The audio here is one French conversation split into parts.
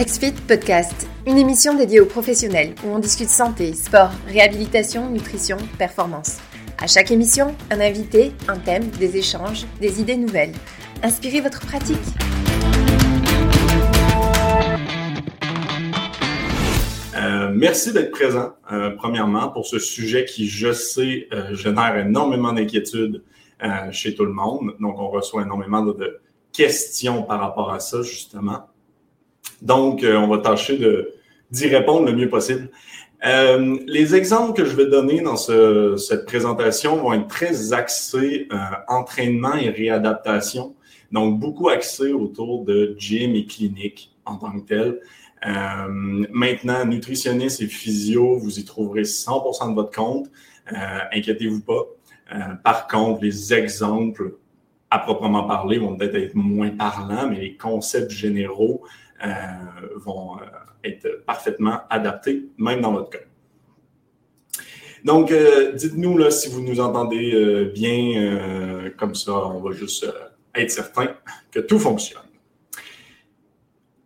XFIT Podcast, une émission dédiée aux professionnels où on discute santé, sport, réhabilitation, nutrition, performance. À chaque émission, un invité, un thème, des échanges, des idées nouvelles. Inspirez votre pratique. Euh, merci d'être présent, euh, premièrement, pour ce sujet qui, je sais, euh, génère énormément d'inquiétudes chez tout le monde. Donc, on reçoit énormément de questions par rapport à ça, justement. Donc, on va tâcher d'y répondre le mieux possible. les exemples que je vais donner dans cette présentation vont être très axés entraînement et réadaptation. Donc, beaucoup axés autour de gym et clinique en tant que tel. Euh, maintenant, nutritionniste et physio, vous y trouverez 100% de votre compte. Euh, inquiétez-vous pas. Euh, par contre, les exemples à proprement parler vont peut-être être moins parlants, mais les concepts généraux vont être parfaitement adaptés, même dans votre cas. Donc, dites-nous là, si vous nous entendez bien, comme ça, on va juste être certain que tout fonctionne.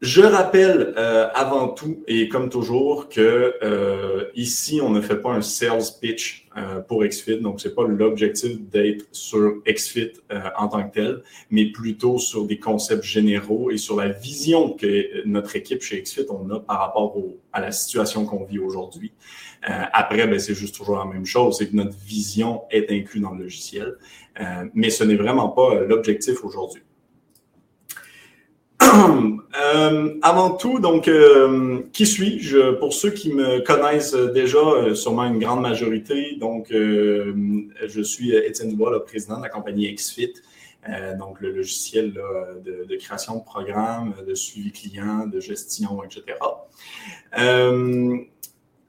Je rappelle euh, avant tout et comme toujours que euh, ici on ne fait pas un sales pitch euh, pour XFIT, donc c'est pas l'objectif d'être sur XFIT en tant que tel, mais plutôt sur des concepts généraux et sur la vision que notre équipe chez XFIT on a par rapport à la situation qu'on vit aujourd'hui. après, ben, c'est juste toujours la même chose, c'est que notre vision est inclue dans le logiciel, mais ce n'est vraiment pas l'objectif aujourd'hui. Euh, avant tout, donc, euh, qui suis-je? Pour ceux qui me connaissent déjà, euh, sûrement une grande majorité, donc, je suis Étienne Dubois, le président de la compagnie XFIT, donc le logiciel de, de, création de programmes, de suivi client, de gestion, etc.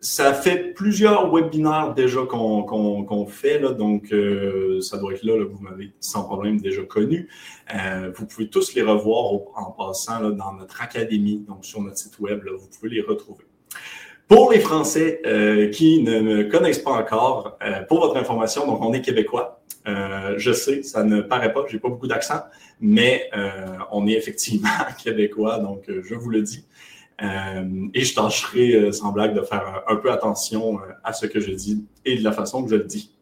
Ça fait plusieurs webinaires déjà qu'on fait, donc euh, ça doit être là, vous m'avez sans problème déjà connu. Euh, vous pouvez tous les revoir en passant dans notre académie, donc sur notre site web, vous pouvez les retrouver. Pour les Français euh, qui ne me connaissent pas encore, pour votre information, donc on est québécois. je sais, ça ne paraît pas, j'ai pas beaucoup d'accent, mais on est effectivement québécois, donc je vous le dis. Euh, et je tâcherai, euh, sans blague, de faire un peu attention euh, à ce que je dis et de la façon que je le dis.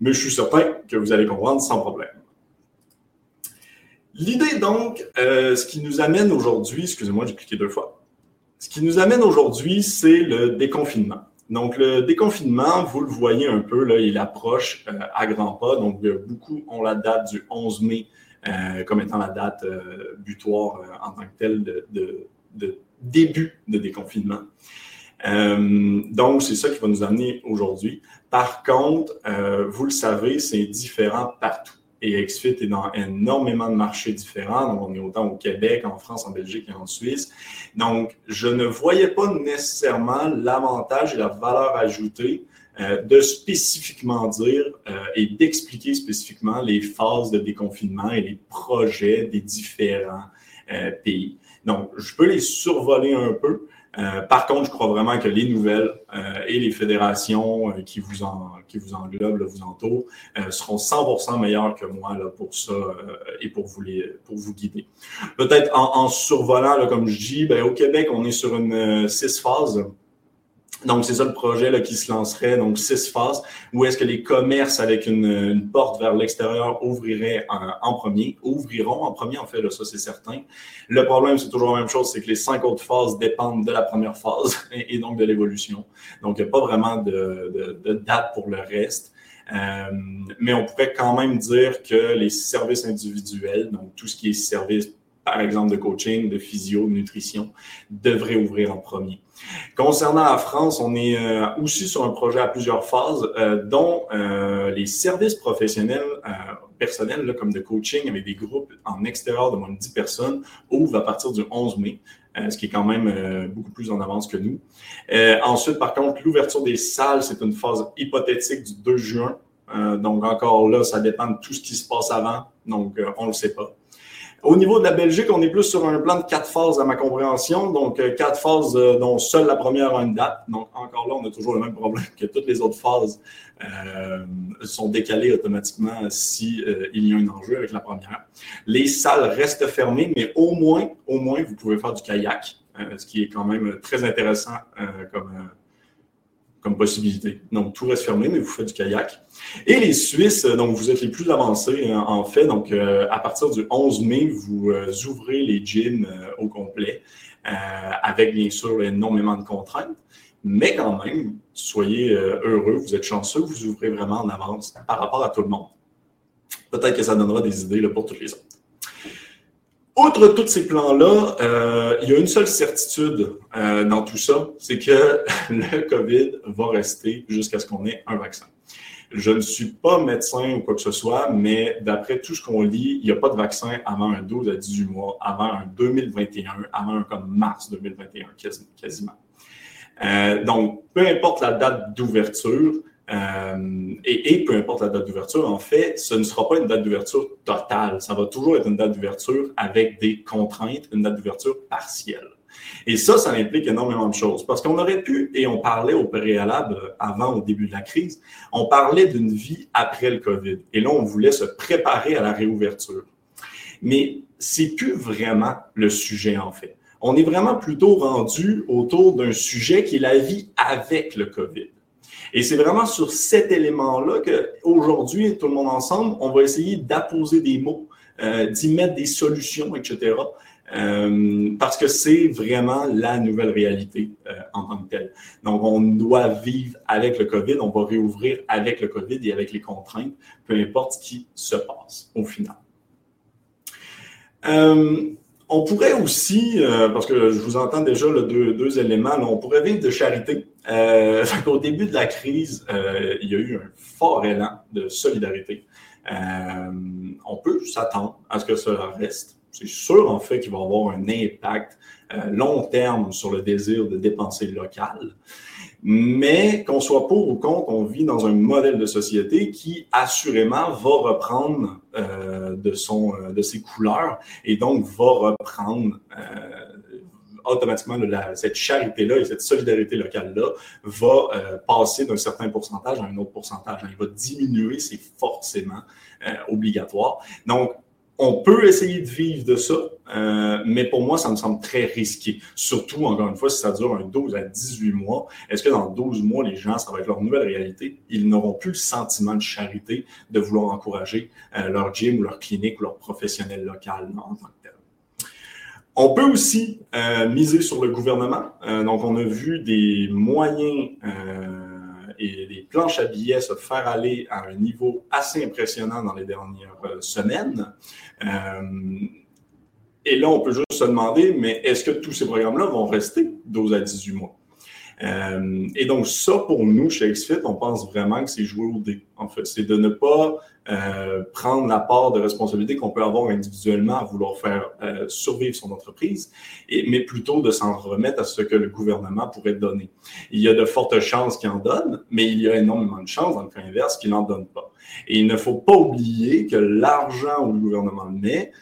Mais je suis certain que vous allez comprendre sans problème. L'idée donc, ce qui nous amène aujourd'hui, excusez-moi, j'ai cliqué deux fois. Ce qui nous amène aujourd'hui, c'est le déconfinement. Donc, le déconfinement, vous le voyez un peu, là, il approche à grands pas. Donc, beaucoup ont la date du 11 mai comme étant la date butoir en tant que telle de, de début de déconfinement. Euh, donc, c'est ça qui va nous amener aujourd'hui. Par contre, euh, vous le savez, c'est différent partout. Et XFIT est dans énormément de marchés différents. Donc, on est autant au Québec, en France, en Belgique et en Suisse. Donc, je ne voyais pas nécessairement l'avantage et la valeur ajoutée euh, de spécifiquement dire et d'expliquer spécifiquement les phases de déconfinement et les projets des différents pays. Donc, je peux les survoler un peu. Euh, par contre, je crois vraiment que les nouvelles euh, et les fédérations euh, qui, vous en, qui vous englobent, vous entourent, seront 100% meilleures que moi là, pour ça et pour vous, les, pour vous guider. Peut-être en, en survolant, là, comme je dis, ben, au Québec, on est sur une six phases. Donc, c'est ça le projet là, qui se lancerait, donc six phases, où est-ce que les commerces avec une, porte vers l'extérieur ouvriraient en, premier, ouvriront en premier, en fait, là, ça c'est certain. Le problème, c'est toujours la même chose, c'est que les cinq autres phases dépendent de la première phase et, donc de l'évolution. Donc, il n'y a pas vraiment de, de, date pour le reste. Euh, mais on pourrait quand même dire que les services individuels, donc tout ce qui est service, par exemple, de coaching, de physio, de nutrition, devraient ouvrir en premier. Concernant la France, on est euh, aussi sur un projet à plusieurs phases, euh, dont euh, les services professionnels personnels, comme de coaching avec des groupes en extérieur de moins de 10 personnes, ouvrent à partir du 11 mai. ce qui est quand même beaucoup plus en avance que nous. ensuite, par contre, l'ouverture des salles, c'est une phase hypothétique du 2 juin. donc, encore là, ça dépend de tout ce qui se passe avant. Donc, on ne le sait pas. Au niveau de la Belgique, on est plus sur un plan de quatre phases à ma compréhension. Donc, euh, quatre phases euh, dont seule la première a une date. Donc, encore là, on a toujours le même problème que toutes les autres phases euh, sont décalées automatiquement si il y a un enjeu avec la première. Les salles restent fermées, mais au moins, au moins, vous pouvez faire du kayak. ce qui est quand même très intéressant comme, comme possibilité. Donc, tout reste fermé, mais vous faites du kayak. Et les Suisses, donc vous êtes les plus avancés en fait. Donc, à partir du 11 mai, vous ouvrez les gyms au complet, avec bien sûr énormément de contraintes. Mais quand même, soyez heureux, vous êtes chanceux, vous ouvrez vraiment en avance par rapport à tout le monde. Peut-être que ça donnera des idées pour toutes les autres. Outre tous ces plans-là, euh, il y a une seule certitude euh, dans tout ça, c'est que le COVID va rester jusqu'à ce qu'on ait un vaccin. Je ne suis pas médecin ou quoi que ce soit, mais d'après tout ce qu'on lit, il n'y a pas de vaccin avant un 12 à 18 mois, avant un 2021, avant un comme mars 2021 quasiment. Euh, donc, peu importe la date d'ouverture, euh, et, peu importe la date d'ouverture, en fait, ce ne sera pas une date d'ouverture totale. Ça va toujours être une date d'ouverture avec des contraintes, une date d'ouverture partielle. Et ça, ça implique énormément de choses. Parce qu'on aurait pu, et on parlait au préalable avant, au début de la crise, on parlait d'une vie après le COVID. Et là, on voulait se préparer à la réouverture. Mais c'est plus vraiment le sujet, en fait. On est vraiment plutôt rendu autour d'un sujet qui est la vie avec le COVID. Et c'est vraiment sur cet élément-là qu'aujourd'hui, tout le monde ensemble, on va essayer d'apposer des mots, euh, d'y mettre des solutions, etc. Euh, parce que c'est vraiment la nouvelle réalité euh, en tant que telle. Donc, on doit vivre avec le COVID, on va réouvrir avec le COVID et avec les contraintes, peu importe ce qui se passe au final. On pourrait aussi, euh, parce que je vous entends déjà le deux, éléments, on pourrait vivre de charité. Euh, au début de la crise, euh, il y a eu un fort élan de solidarité. on peut s'attendre à ce que cela reste. C'est sûr, en fait, qu'il va avoir un impact long terme sur le désir de dépenser local. Mais qu'on soit pour ou contre, on vit dans un modèle de société qui assurément va reprendre euh, de, son, euh, de ses couleurs et donc va reprendre euh, automatiquement cette charité-là et cette solidarité locale-là va passer d'un certain pourcentage à un autre pourcentage. Il va diminuer, c'est forcément obligatoire. Donc, on peut essayer de vivre de ça, euh, mais pour moi, ça me semble très risqué. Surtout, encore une fois, si ça dure un 12 à 18 mois, est-ce que dans 12 mois, les gens, ça va être leur nouvelle réalité? Ils n'auront plus le sentiment de charité de vouloir encourager euh, leur gym ou leur clinique ou leur professionnel local en tant que tel. On peut aussi euh, miser sur le gouvernement. donc, on a vu des moyens et les planches à billets se faire aller à un niveau assez impressionnant dans les dernières semaines. Et là, on peut juste se demander, mais est-ce que tous ces programmes-là vont rester 12 à 18 mois? Euh, et donc, ça, pour nous, chez XFIT, on pense vraiment que c'est jouer au dé. En fait, c'est de ne pas euh, prendre la part de responsabilité qu'on peut avoir individuellement à vouloir faire euh, survivre son entreprise, et, mais plutôt de s'en remettre à ce que le gouvernement pourrait donner. Il y a de fortes chances qu'il en donne, mais il y a énormément de chances, dans le cas inverse, qu'il n'en donne pas. Et il ne faut pas oublier que l'argent où le gouvernement le met,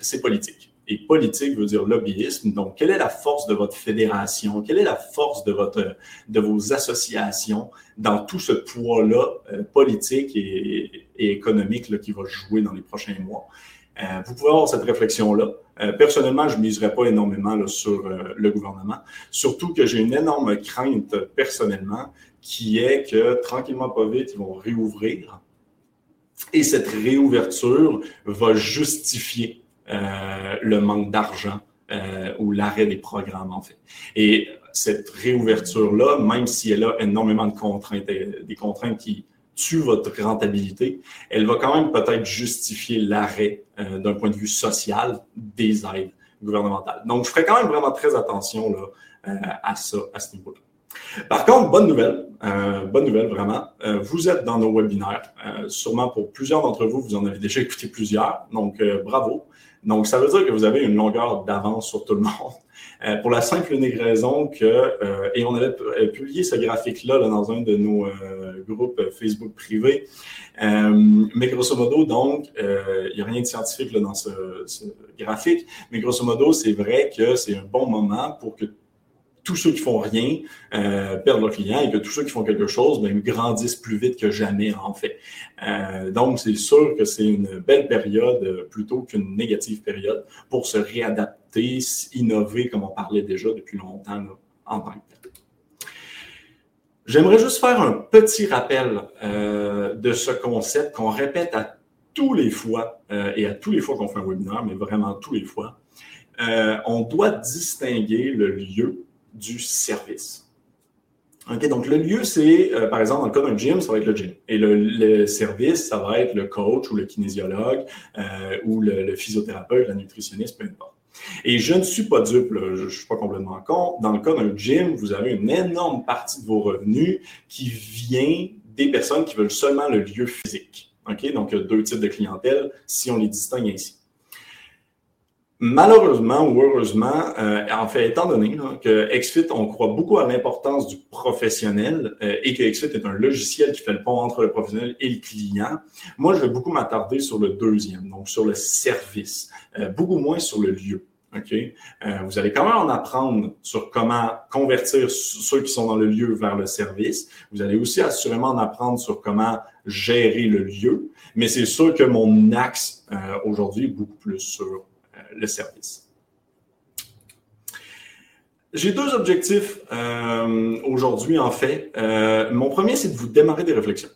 c'est politique. Et politique veut dire lobbyisme. Donc, quelle est la force de votre fédération? Quelle est la force de, votre, de vos associations dans tout ce poids-là euh, politique et, économique qui va jouer dans les prochains mois? Euh, vous pouvez avoir cette réflexion-là. Euh, personnellement, je ne miserais pas énormément sur le gouvernement, surtout que j'ai une énorme crainte personnellement qui est que tranquillement, pas vite, ils vont réouvrir. Et cette réouverture va justifier le manque d'argent euh, ou l'arrêt des programmes, en fait. Et cette réouverture-là, même si elle a énormément de contraintes, euh, des contraintes qui tuent votre rentabilité, elle va quand même peut-être justifier l'arrêt d'un point de vue social des aides gouvernementales. Donc, je ferai quand même vraiment très attention là, à ça, à ce niveau-là. Par contre, bonne nouvelle, euh, bonne nouvelle vraiment, euh, vous êtes dans nos webinaires. Euh, sûrement pour plusieurs d'entre vous, vous en avez déjà écouté plusieurs, donc bravo. Donc, ça veut dire que vous avez une longueur d'avance sur tout le monde. pour la simple et unique raison que, et on avait publié ce graphique-là dans un de nos groupes Facebook privés, mais grosso modo, donc, il n'y a rien de scientifique dans ce, ce graphique, mais grosso modo, c'est vrai que c'est un bon moment pour que tous ceux qui font rien euh, perdent leurs clients et que tous ceux qui font quelque chose ben, grandissent plus vite que jamais, en fait. Euh, donc, c'est sûr que c'est une belle période plutôt qu'une négative période pour se réadapter, innover, comme on parlait déjà depuis longtemps en tant que. J'aimerais juste faire un petit rappel euh, de ce concept qu'on répète à tous les fois et à tous les fois qu'on fait un webinaire, mais vraiment tous les fois. on doit distinguer le lieu du service. OK, donc le lieu, c'est, euh, par exemple, dans le cas d'un gym, ça va être le gym. Et le, service, ça va être le coach ou le kinésiologue euh, ou le, physiothérapeute, la nutritionniste, peu importe. Et je ne suis pas dupe, je ne suis pas complètement con. Dans le cas d'un gym, vous avez une énorme partie de vos revenus qui vient des personnes qui veulent seulement le lieu physique. Donc il y a deux types de clientèle si on les distingue ainsi. Malheureusement ou heureusement, euh, en fait, étant donné que XFIT, on croit beaucoup à l'importance du professionnel euh, et que XFIT est un logiciel qui fait le pont entre le professionnel et le client, moi, je vais beaucoup m'attarder sur le deuxième, donc sur le service, euh, beaucoup moins sur le lieu. OK? vous allez quand même en apprendre sur comment convertir ceux qui sont dans le lieu vers le service. Vous allez aussi assurément en apprendre sur comment gérer le lieu. Mais c'est sûr que mon axe aujourd'hui est beaucoup plus sur service. J'ai deux objectifs euh, aujourd'hui, en fait. Euh, mon premier, c'est de vous démarrer des réflexions.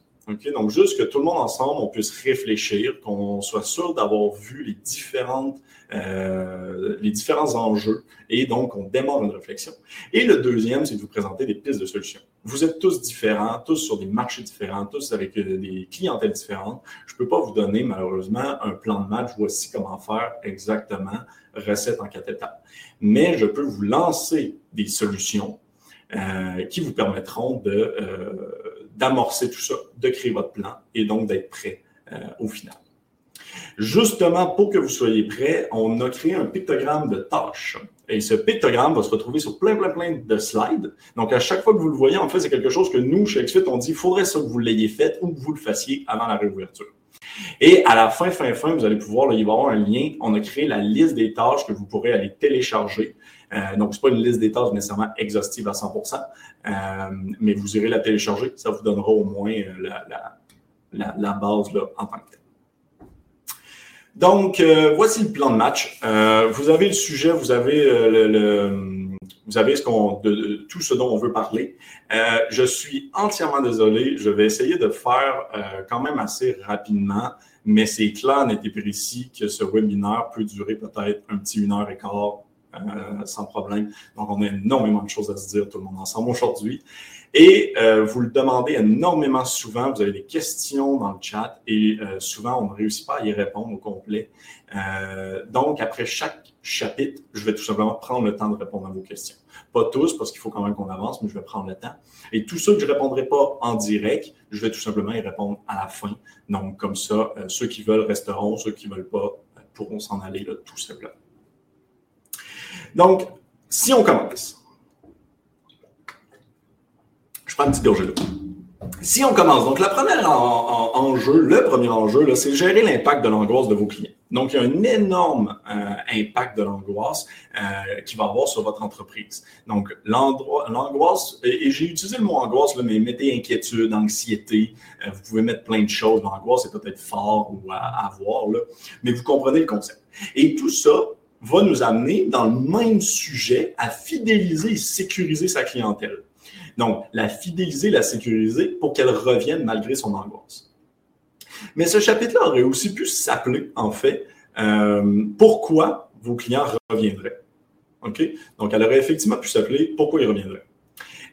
Donc, juste que tout le monde ensemble, on puisse réfléchir, qu'on soit sûr d'avoir vu les, différentes, euh, les différents enjeux et donc on démarre une réflexion. Et le deuxième, c'est de vous présenter des pistes de solutions. Vous êtes tous différents, tous sur des marchés différents, tous avec euh, des clientèles différentes. Je ne peux pas vous donner malheureusement un plan de match, voici comment faire exactement, recette en quatre étapes. Mais je peux vous lancer des solutions euh, qui vous permettront de d'amorcer tout ça, de créer votre plan et donc d'être prêt euh, au final. Justement, pour que vous soyez prêt, on a créé un pictogramme de tâches. Et ce pictogramme va se retrouver sur plein, plein, plein de slides. Donc, à chaque fois que vous le voyez, en fait, c'est quelque chose que nous, chez XFIT, on dit, il faudrait ça que vous l'ayez fait ou que vous le fassiez avant la réouverture. Et à la fin, fin, fin, vous allez pouvoir, il va y avoir un lien. On a créé la liste des tâches que vous pourrez aller télécharger. Euh, donc, ce n'est pas une liste des tâches nécessairement exhaustive à 100% euh, mais vous irez la télécharger. Ça vous donnera au moins euh, la, base là, en tant que tel. Donc, voici le plan de match. vous avez le sujet, vous avez le, vous ce qu'on, de, tout ce dont on veut parler. je suis entièrement désolé. Je vais essayer de faire quand même assez rapidement, mais c'est clair, net et précis que ce webinaire peut durer peut-être un petit une heure et quart, euh, sans problème. Donc, on a énormément de choses à se dire tout le monde ensemble aujourd'hui. Et euh, vous le demandez énormément souvent. Vous avez des questions dans le chat et euh, souvent, on ne réussit pas à y répondre au complet. donc, après chaque chapitre, je vais tout simplement prendre le temps de répondre à vos questions. Pas tous, parce qu'il faut quand même qu'on avance, mais je vais prendre le temps. Et tous ceux que je ne répondrai pas en direct, je vais tout simplement y répondre à la fin. Donc, comme ça, ceux qui veulent resteront, ceux qui ne veulent pas pourront s'en aller là, tout simplement. Donc, si on commence, je prends une petite gorgée d'eau. Si on commence, donc la première enjeu, le premier enjeu, c'est gérer l'impact de l'angoisse de vos clients. Donc, il y a un énorme euh, impact de l'angoisse euh, qui va avoir sur votre entreprise. Donc, l'angoisse, et, j'ai utilisé le mot angoisse, mais mettez inquiétude, anxiété, euh, vous pouvez mettre plein de choses. L'angoisse est peut-être fort ou à, à voir, là, mais vous comprenez le concept. Et tout ça, va nous amener dans le même sujet à fidéliser et sécuriser sa clientèle. Donc, la fidéliser, la sécuriser pour qu'elle revienne malgré son angoisse. Mais ce chapitre-là aurait aussi pu s'appeler, en fait, euh, Pourquoi vos clients reviendraient? Donc, elle aurait effectivement pu s'appeler Pourquoi ils reviendraient?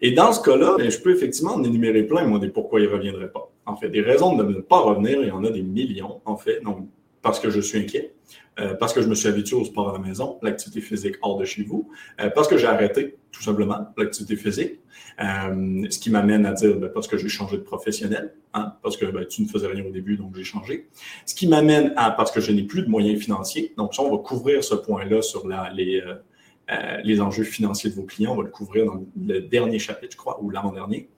Et dans ce cas-là, ben, je peux effectivement en énumérer plein, des pourquoi ils ne reviendraient pas. En fait, des raisons de ne pas revenir, il y en a des millions, en fait. Donc, parce que je suis inquiet, euh, parce que je me suis habitué au sport à la maison, l'activité physique hors de chez vous, euh, parce que j'ai arrêté tout simplement l'activité physique, euh, ce qui m'amène à dire ben, parce que j'ai changé de professionnel, hein, parce que ben, tu ne faisais rien au début, donc j'ai changé, ce qui m'amène à parce que je n'ai plus de moyens financiers, donc ça, on va couvrir ce point-là sur la, les, euh, les enjeux financiers de vos clients. On va le couvrir dans le dernier chapitre, je crois, ou l'avant-dernier.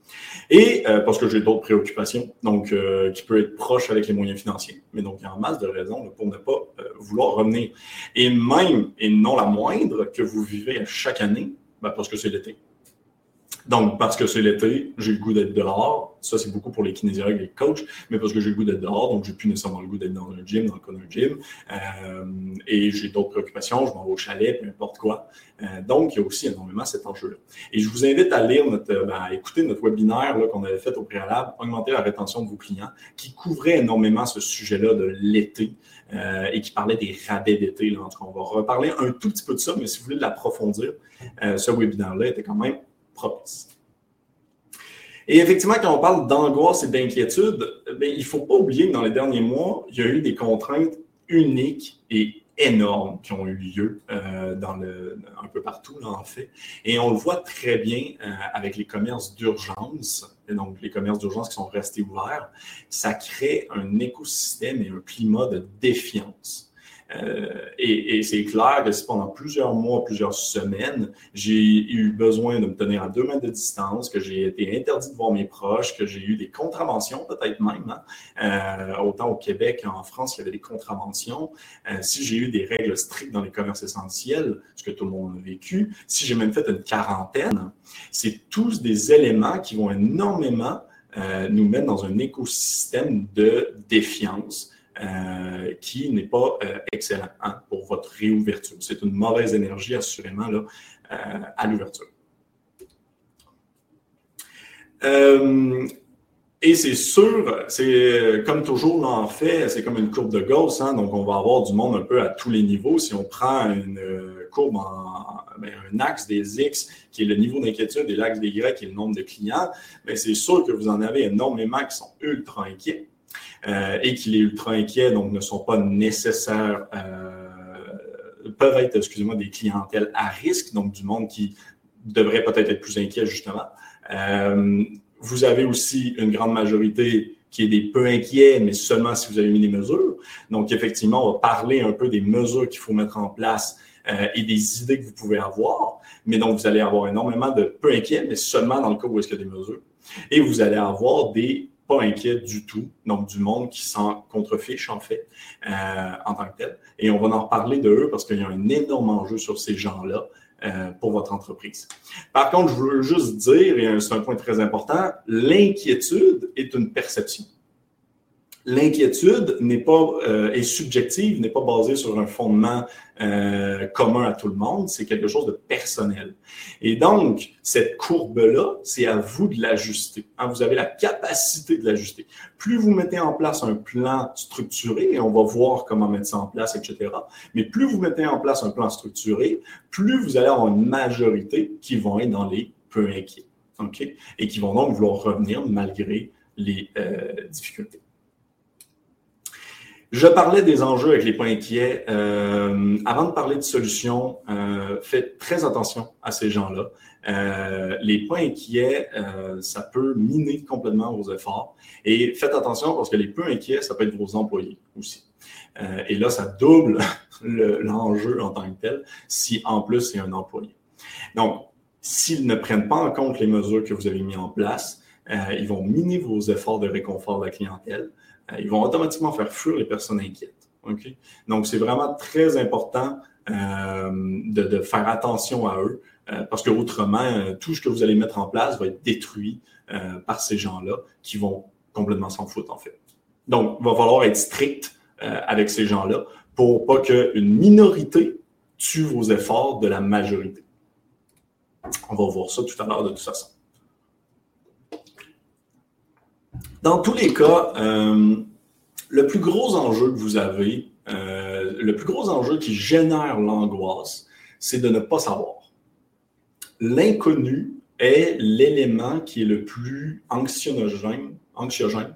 Et euh, parce que j'ai d'autres préoccupations, donc euh, qui peut être proche avec les moyens financiers. Mais donc, il y a en masse de raisons pour ne pas vouloir revenir. Et même, et non la moindre, que vous vivez chaque année, ben, parce que c'est l'été. Donc, parce que c'est l'été, j'ai le goût d'être dehors. Ça, c'est beaucoup pour les kinésiologues et les coachs, mais parce que j'ai le goût d'être dehors, donc j'ai plus nécessairement le goût d'être dans un gym, dans le cas d'un gym. Euh, et j'ai d'autres préoccupations, je m'en vais au chalet, peu importe quoi. Euh, donc, il y a aussi énormément cet enjeu-là. Et je vous invite à lire notre, ben, à écouter notre webinaire qu'on avait fait au préalable, Augmenter la rétention de vos clients, qui couvrait énormément ce sujet-là de l'été. Euh, et qui parlait des rabais d'été. En tout cas, on va reparler un tout petit peu de ça, mais si vous voulez l'approfondir, euh, ce webinaire-là était quand même et effectivement, quand on parle d'angoisse et d'inquiétude, ben, il ne faut pas oublier que dans les derniers mois, il y a eu des contraintes uniques et énormes qui ont eu lieu euh, dans un peu partout, en fait. Et on le voit très bien euh, avec les commerces d'urgence, donc les commerces d'urgence qui sont restés ouverts. Ça crée un écosystème et un climat de défiance. Euh, et, c'est clair que si pendant plusieurs mois, plusieurs semaines, j'ai eu besoin de me tenir à deux mètres de distance, que j'ai été interdit de voir mes proches, que j'ai eu des contraventions peut-être même, hein. euh, autant au Québec qu'en France, il y avait des contraventions. Euh, si j'ai eu des règles strictes dans les commerces essentiels, ce que tout le monde a vécu, si j'ai même fait une quarantaine, c'est tous des éléments qui vont énormément nous mettre dans un écosystème de défiance euh, qui n'est pas euh, excellent hein, pour votre réouverture. C'est une mauvaise énergie, assurément, là, euh, à l'ouverture. et c'est sûr, c'est comme toujours l'en fait, c'est comme une courbe de Gauss, hein, donc on va avoir du monde un peu à tous les niveaux. Si on prend une courbe en ben, un axe des X qui est le niveau d'inquiétude et l'axe des Y qui est le nombre de clients, ben, c'est sûr que vous en avez énormément qui sont ultra inquiets. Euh, et qu'il est ultra inquiet, donc ne sont pas nécessaires, euh, peuvent être, excusez-moi, des clientèles à risque, donc du monde qui devrait peut-être être plus inquiet, justement. Euh, vous avez aussi une grande majorité qui est des peu inquiets, mais seulement si vous avez mis des mesures. Donc, effectivement, on va parler un peu des mesures qu'il faut mettre en place et des idées que vous pouvez avoir. Mais donc, vous allez avoir énormément de peu inquiets, mais seulement dans le cas où est-ce qu'il y a des mesures. Et vous allez avoir des pas inquiet du tout, donc du monde qui s'en contrefiche en fait euh, en tant que tel. Et on va en reparler de eux parce qu'il y a un énorme enjeu sur ces gens-là euh, pour votre entreprise. Par contre, je veux juste dire, et c'est un point très important, l'inquiétude est une perception l'inquiétude n'est pas euh, est subjective, n'est pas basée sur un fondement euh, commun à tout le monde, c'est quelque chose de personnel. Et donc, cette courbe-là, c'est à vous de l'ajuster. Hein, vous avez la capacité de l'ajuster. Plus vous mettez en place un plan structuré, et on va voir comment mettre ça en place, etc., mais plus vous mettez en place un plan structuré, plus vous allez avoir une majorité qui vont être dans les peu inquiets. OK? Et qui vont donc vouloir revenir malgré les euh, difficultés. Je parlais des enjeux avec les points inquiets. Euh, avant de parler de solutions, euh, faites très attention à ces gens-là. Euh, les points inquiets, ça peut miner complètement vos efforts. Et faites attention parce que les points inquiets, ça peut être vos employés aussi. et là, ça double l'enjeu en tant que tel si en plus c'est un employé. Donc, s'ils ne prennent pas en compte les mesures que vous avez mises en place, ils vont miner vos efforts de réconfort de la clientèle. Euh, ils vont automatiquement faire fuir les personnes inquiètes. Donc, c'est vraiment très important euh, de, faire attention à eux, euh, parce que autrement, tout ce que vous allez mettre en place va être détruit par ces gens-là qui vont complètement s'en foutre, en fait. Donc, il va falloir être strict avec ces gens-là pour pas qu'une minorité tue vos efforts de la majorité. On va voir ça tout à l'heure de toute façon. Dans tous les cas, euh, le plus gros enjeu que vous avez, euh, le plus gros enjeu qui génère l'angoisse, c'est de ne pas savoir. L'inconnu est l'élément qui est le plus anxiogène, anxiogène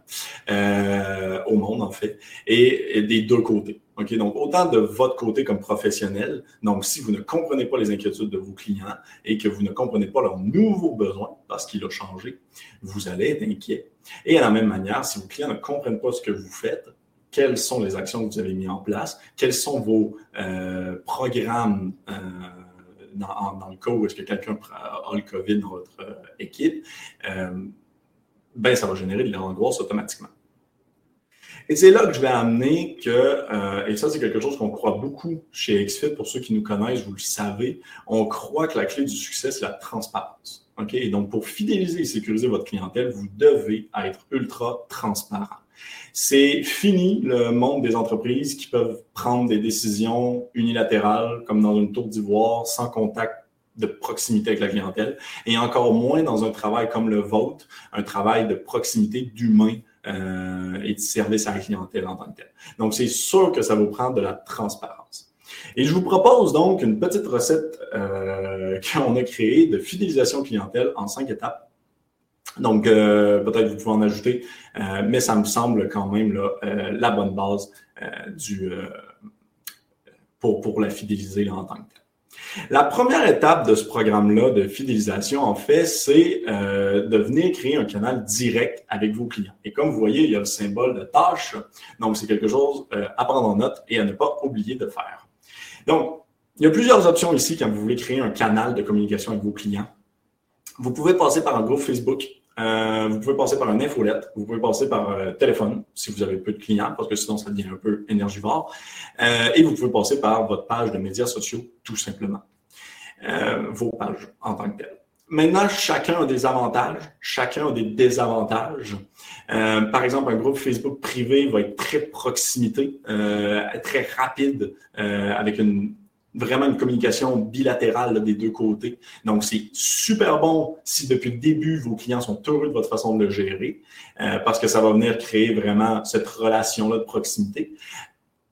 euh, au monde, en fait, et des deux côtés. Donc autant de votre côté comme professionnel, donc si vous ne comprenez pas les inquiétudes de vos clients et que vous ne comprenez pas leurs nouveaux besoins parce qu'il a changé, vous allez être inquiet. Et à la même manière, si vos clients ne comprennent pas ce que vous faites, quelles sont les actions que vous avez mises en place, quels sont vos euh, programmes euh, dans, le cas où est-ce que quelqu'un a le COVID dans votre équipe, ben ça va générer de l'angoisse automatiquement. Et c'est là que je vais amener que, euh, et ça c'est quelque chose qu'on croit beaucoup chez XFIT, pour ceux qui nous connaissent, vous le savez, on croit que la clé du succès, c'est la transparence. OK? Et donc, pour fidéliser et sécuriser votre clientèle, vous devez être ultra transparent. C'est fini le monde des entreprises qui peuvent prendre des décisions unilatérales, comme dans une tour d'ivoire, sans contact de proximité avec la clientèle, et encore moins dans un travail comme le vôtre, un travail de proximité d'humain euh, et de service à la clientèle en tant que tel. Donc, c'est sûr que ça vous prend de la transparence. Et je vous propose donc une petite recette euh, qu'on a créée de fidélisation clientèle en cinq étapes. Donc, euh, peut-être vous pouvez en ajouter, mais ça me semble quand même la bonne base du, pour, pour la fidéliser en tant que tel. La première étape de ce programme-là de fidélisation, en fait, c'est euh, de venir créer un canal direct avec vos clients. Et comme vous voyez, il y a le symbole de tâche. Donc, c'est quelque chose euh, à prendre en note et à ne pas oublier de faire. Donc, il y a plusieurs options ici quand vous voulez créer un canal de communication avec vos clients. Vous pouvez passer par un groupe Facebook. Euh, vous pouvez passer par un infolette, vous pouvez passer par euh, téléphone si vous avez peu de clients, parce que sinon ça devient un peu énergivore. Euh, et vous pouvez passer par votre page de médias sociaux, tout simplement. vos pages en tant que telles. Maintenant, chacun a des avantages, chacun a des désavantages. par exemple, un groupe Facebook privé va être très proximité, très rapide, avec une vraiment une communication bilatérale des deux côtés. Donc, c'est super bon si depuis le début, vos clients sont heureux de votre façon de le gérer, euh, parce que ça va venir créer vraiment cette relation-là de proximité.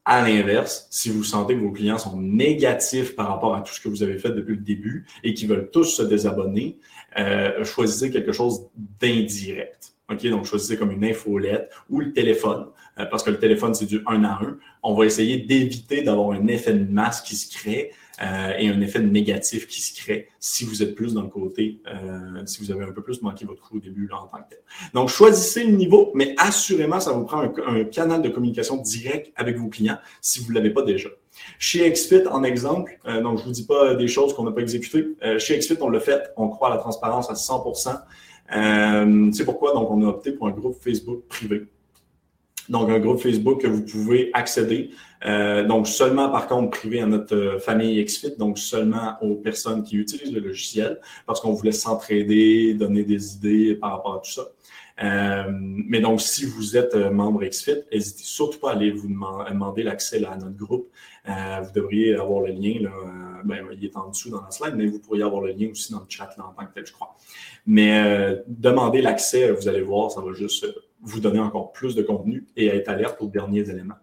À l'inverse, si vous sentez que vos clients sont négatifs par rapport à tout ce que vous avez fait depuis le début et qu'ils veulent tous se désabonner, euh, choisissez quelque chose d'indirect. OK? Donc, choisissez comme une infolette ou le téléphone, parce que le téléphone, c'est du un à un. On va essayer d'éviter d'avoir un effet de masse qui se crée euh, et un effet négatif qui se crée si vous êtes plus dans le côté, euh, si vous avez un peu plus manqué votre coup au début là, en tant que tel. Donc, choisissez le niveau, mais assurément, ça vous prend un, canal de communication direct avec vos clients si vous ne l'avez pas déjà. Chez XFIT, en exemple, donc je ne vous dis pas des choses qu'on n'a pas exécutées. chez XFIT, on l'a fait, on croit à la transparence à 100% euh, c'est pourquoi? Donc on a opté pour un groupe Facebook privé. Donc, un groupe Facebook que vous pouvez accéder. Euh, donc, seulement, par contre, privé à notre euh, famille XFIT, donc seulement aux personnes qui utilisent le logiciel, parce qu'on voulait s'entraider, donner des idées par rapport à tout ça. Euh, mais donc, si vous êtes euh, membre XFIT, n'hésitez surtout pas à aller vous demander l'accès à notre groupe. Euh, vous devriez avoir le lien, là, ben, il est en dessous dans la slide, mais vous pourriez avoir le lien aussi dans le chat là, en tant que tel, je crois. Mais demandez l'accès, vous allez voir, ça va juste vous donner encore plus de contenu et être alerte aux derniers éléments.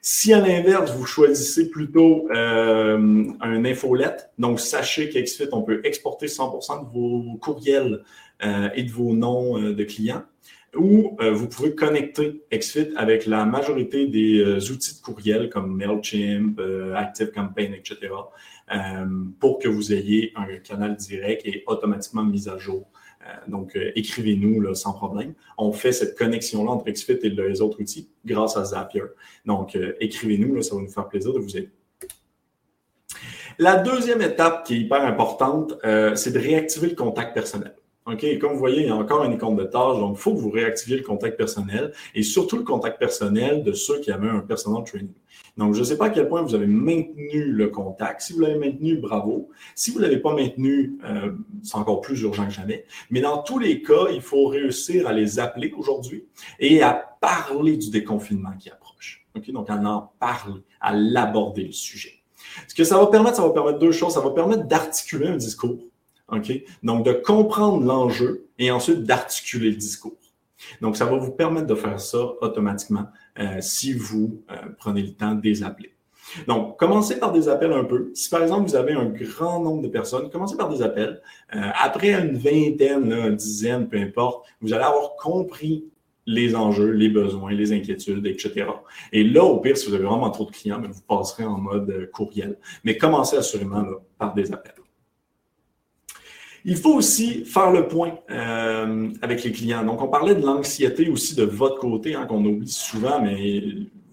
Si à l'inverse, vous choisissez plutôt euh, un infolette, donc sachez qu'XFIT, on peut exporter 100% de vos courriels euh, et de vos noms euh, de clients, ou vous pouvez connecter XFIT avec la majorité des outils de courriel comme MailChimp, ActiveCampaign, etc., pour que vous ayez un canal direct et automatiquement mis à jour euh, donc, euh, écrivez-nous sans problème. On fait cette connexion-là entre XFIT et les autres outils grâce à Zapier. Donc, euh, écrivez-nous, ça va nous faire plaisir de vous aider. La deuxième étape qui est hyper importante, c'est de réactiver le contact personnel. OK, comme vous voyez, il y a encore un icône de tâche, donc il faut que vous réactiviez le contact personnel et surtout le contact personnel de ceux qui avaient un personal training. Donc, je ne sais pas à quel point vous avez maintenu le contact. Si vous l'avez maintenu, bravo. Si vous ne l'avez pas maintenu, euh, c'est encore plus urgent que jamais. Mais dans tous les cas, il faut réussir à les appeler aujourd'hui et à parler du déconfinement qui approche. Donc à en parler, à l'aborder le sujet. Ce que ça va permettre, ça va permettre deux choses. Ça va permettre d'articuler un discours? Donc, de comprendre l'enjeu et ensuite d'articuler le discours. Donc, ça va vous permettre de faire ça automatiquement si vous euh, prenez le temps de appeler. Donc, commencez par des appels un peu. Si par exemple, vous avez un grand nombre de personnes, commencez par des appels. Euh, après une vingtaine, une dizaine, peu importe, vous allez avoir compris les enjeux, les besoins, les inquiétudes, etc. Et là, au pire, si vous avez vraiment trop de clients, ben, vous passerez en mode courriel. Mais commencez assurément par des appels. Il faut aussi faire le point euh, avec les clients. Donc, on parlait de l'anxiété aussi de votre côté, hein, qu'on oublie souvent, mais